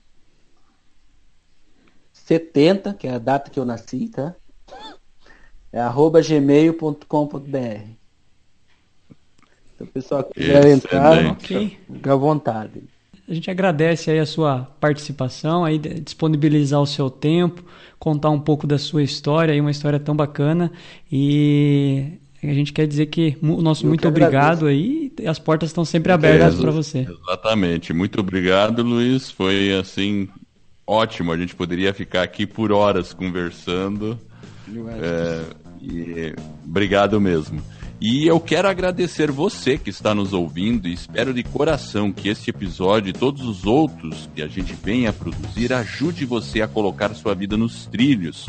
70, que é a data que eu nasci, tá? É arroba gmail.com.br. Então, pessoal que quiser entrar, fica à vontade. A gente agradece aí a sua participação, aí disponibilizar o seu tempo, contar um pouco da sua história, aí uma história tão bacana. E a gente quer dizer que o nosso eu muito obrigado aí, as portas estão sempre abertas para você. Exatamente. Muito obrigado, Luiz. Foi assim ótimo. A gente poderia ficar aqui por horas conversando. É, e, obrigado mesmo. E eu quero agradecer você que está nos ouvindo e espero de coração que este episódio e todos os outros que a gente venha a produzir ajude você a colocar sua vida nos trilhos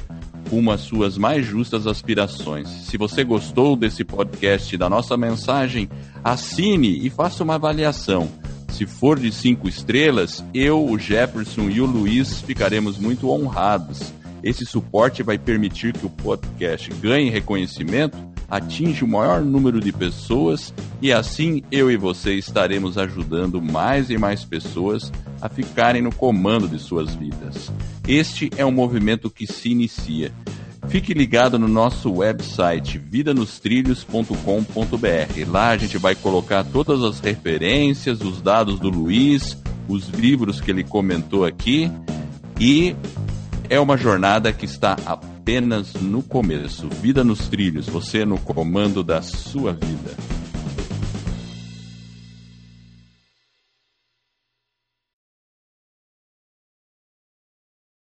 rumo às suas mais justas aspirações. Se você gostou desse podcast da nossa mensagem, assine e faça uma avaliação. Se for de cinco estrelas, eu, o Jefferson e o Luiz ficaremos muito honrados. Esse suporte vai permitir que o podcast ganhe reconhecimento, atinja o maior número de pessoas e assim eu e você estaremos ajudando mais e mais pessoas a ficarem no comando de suas vidas. Este é um movimento que se inicia. Fique ligado no nosso website vidanostrilhos.com.br. Lá a gente vai colocar todas as referências, os dados do Luiz, os livros que ele comentou aqui e é uma jornada que está apenas no começo. Vida nos trilhos, você no comando da sua vida.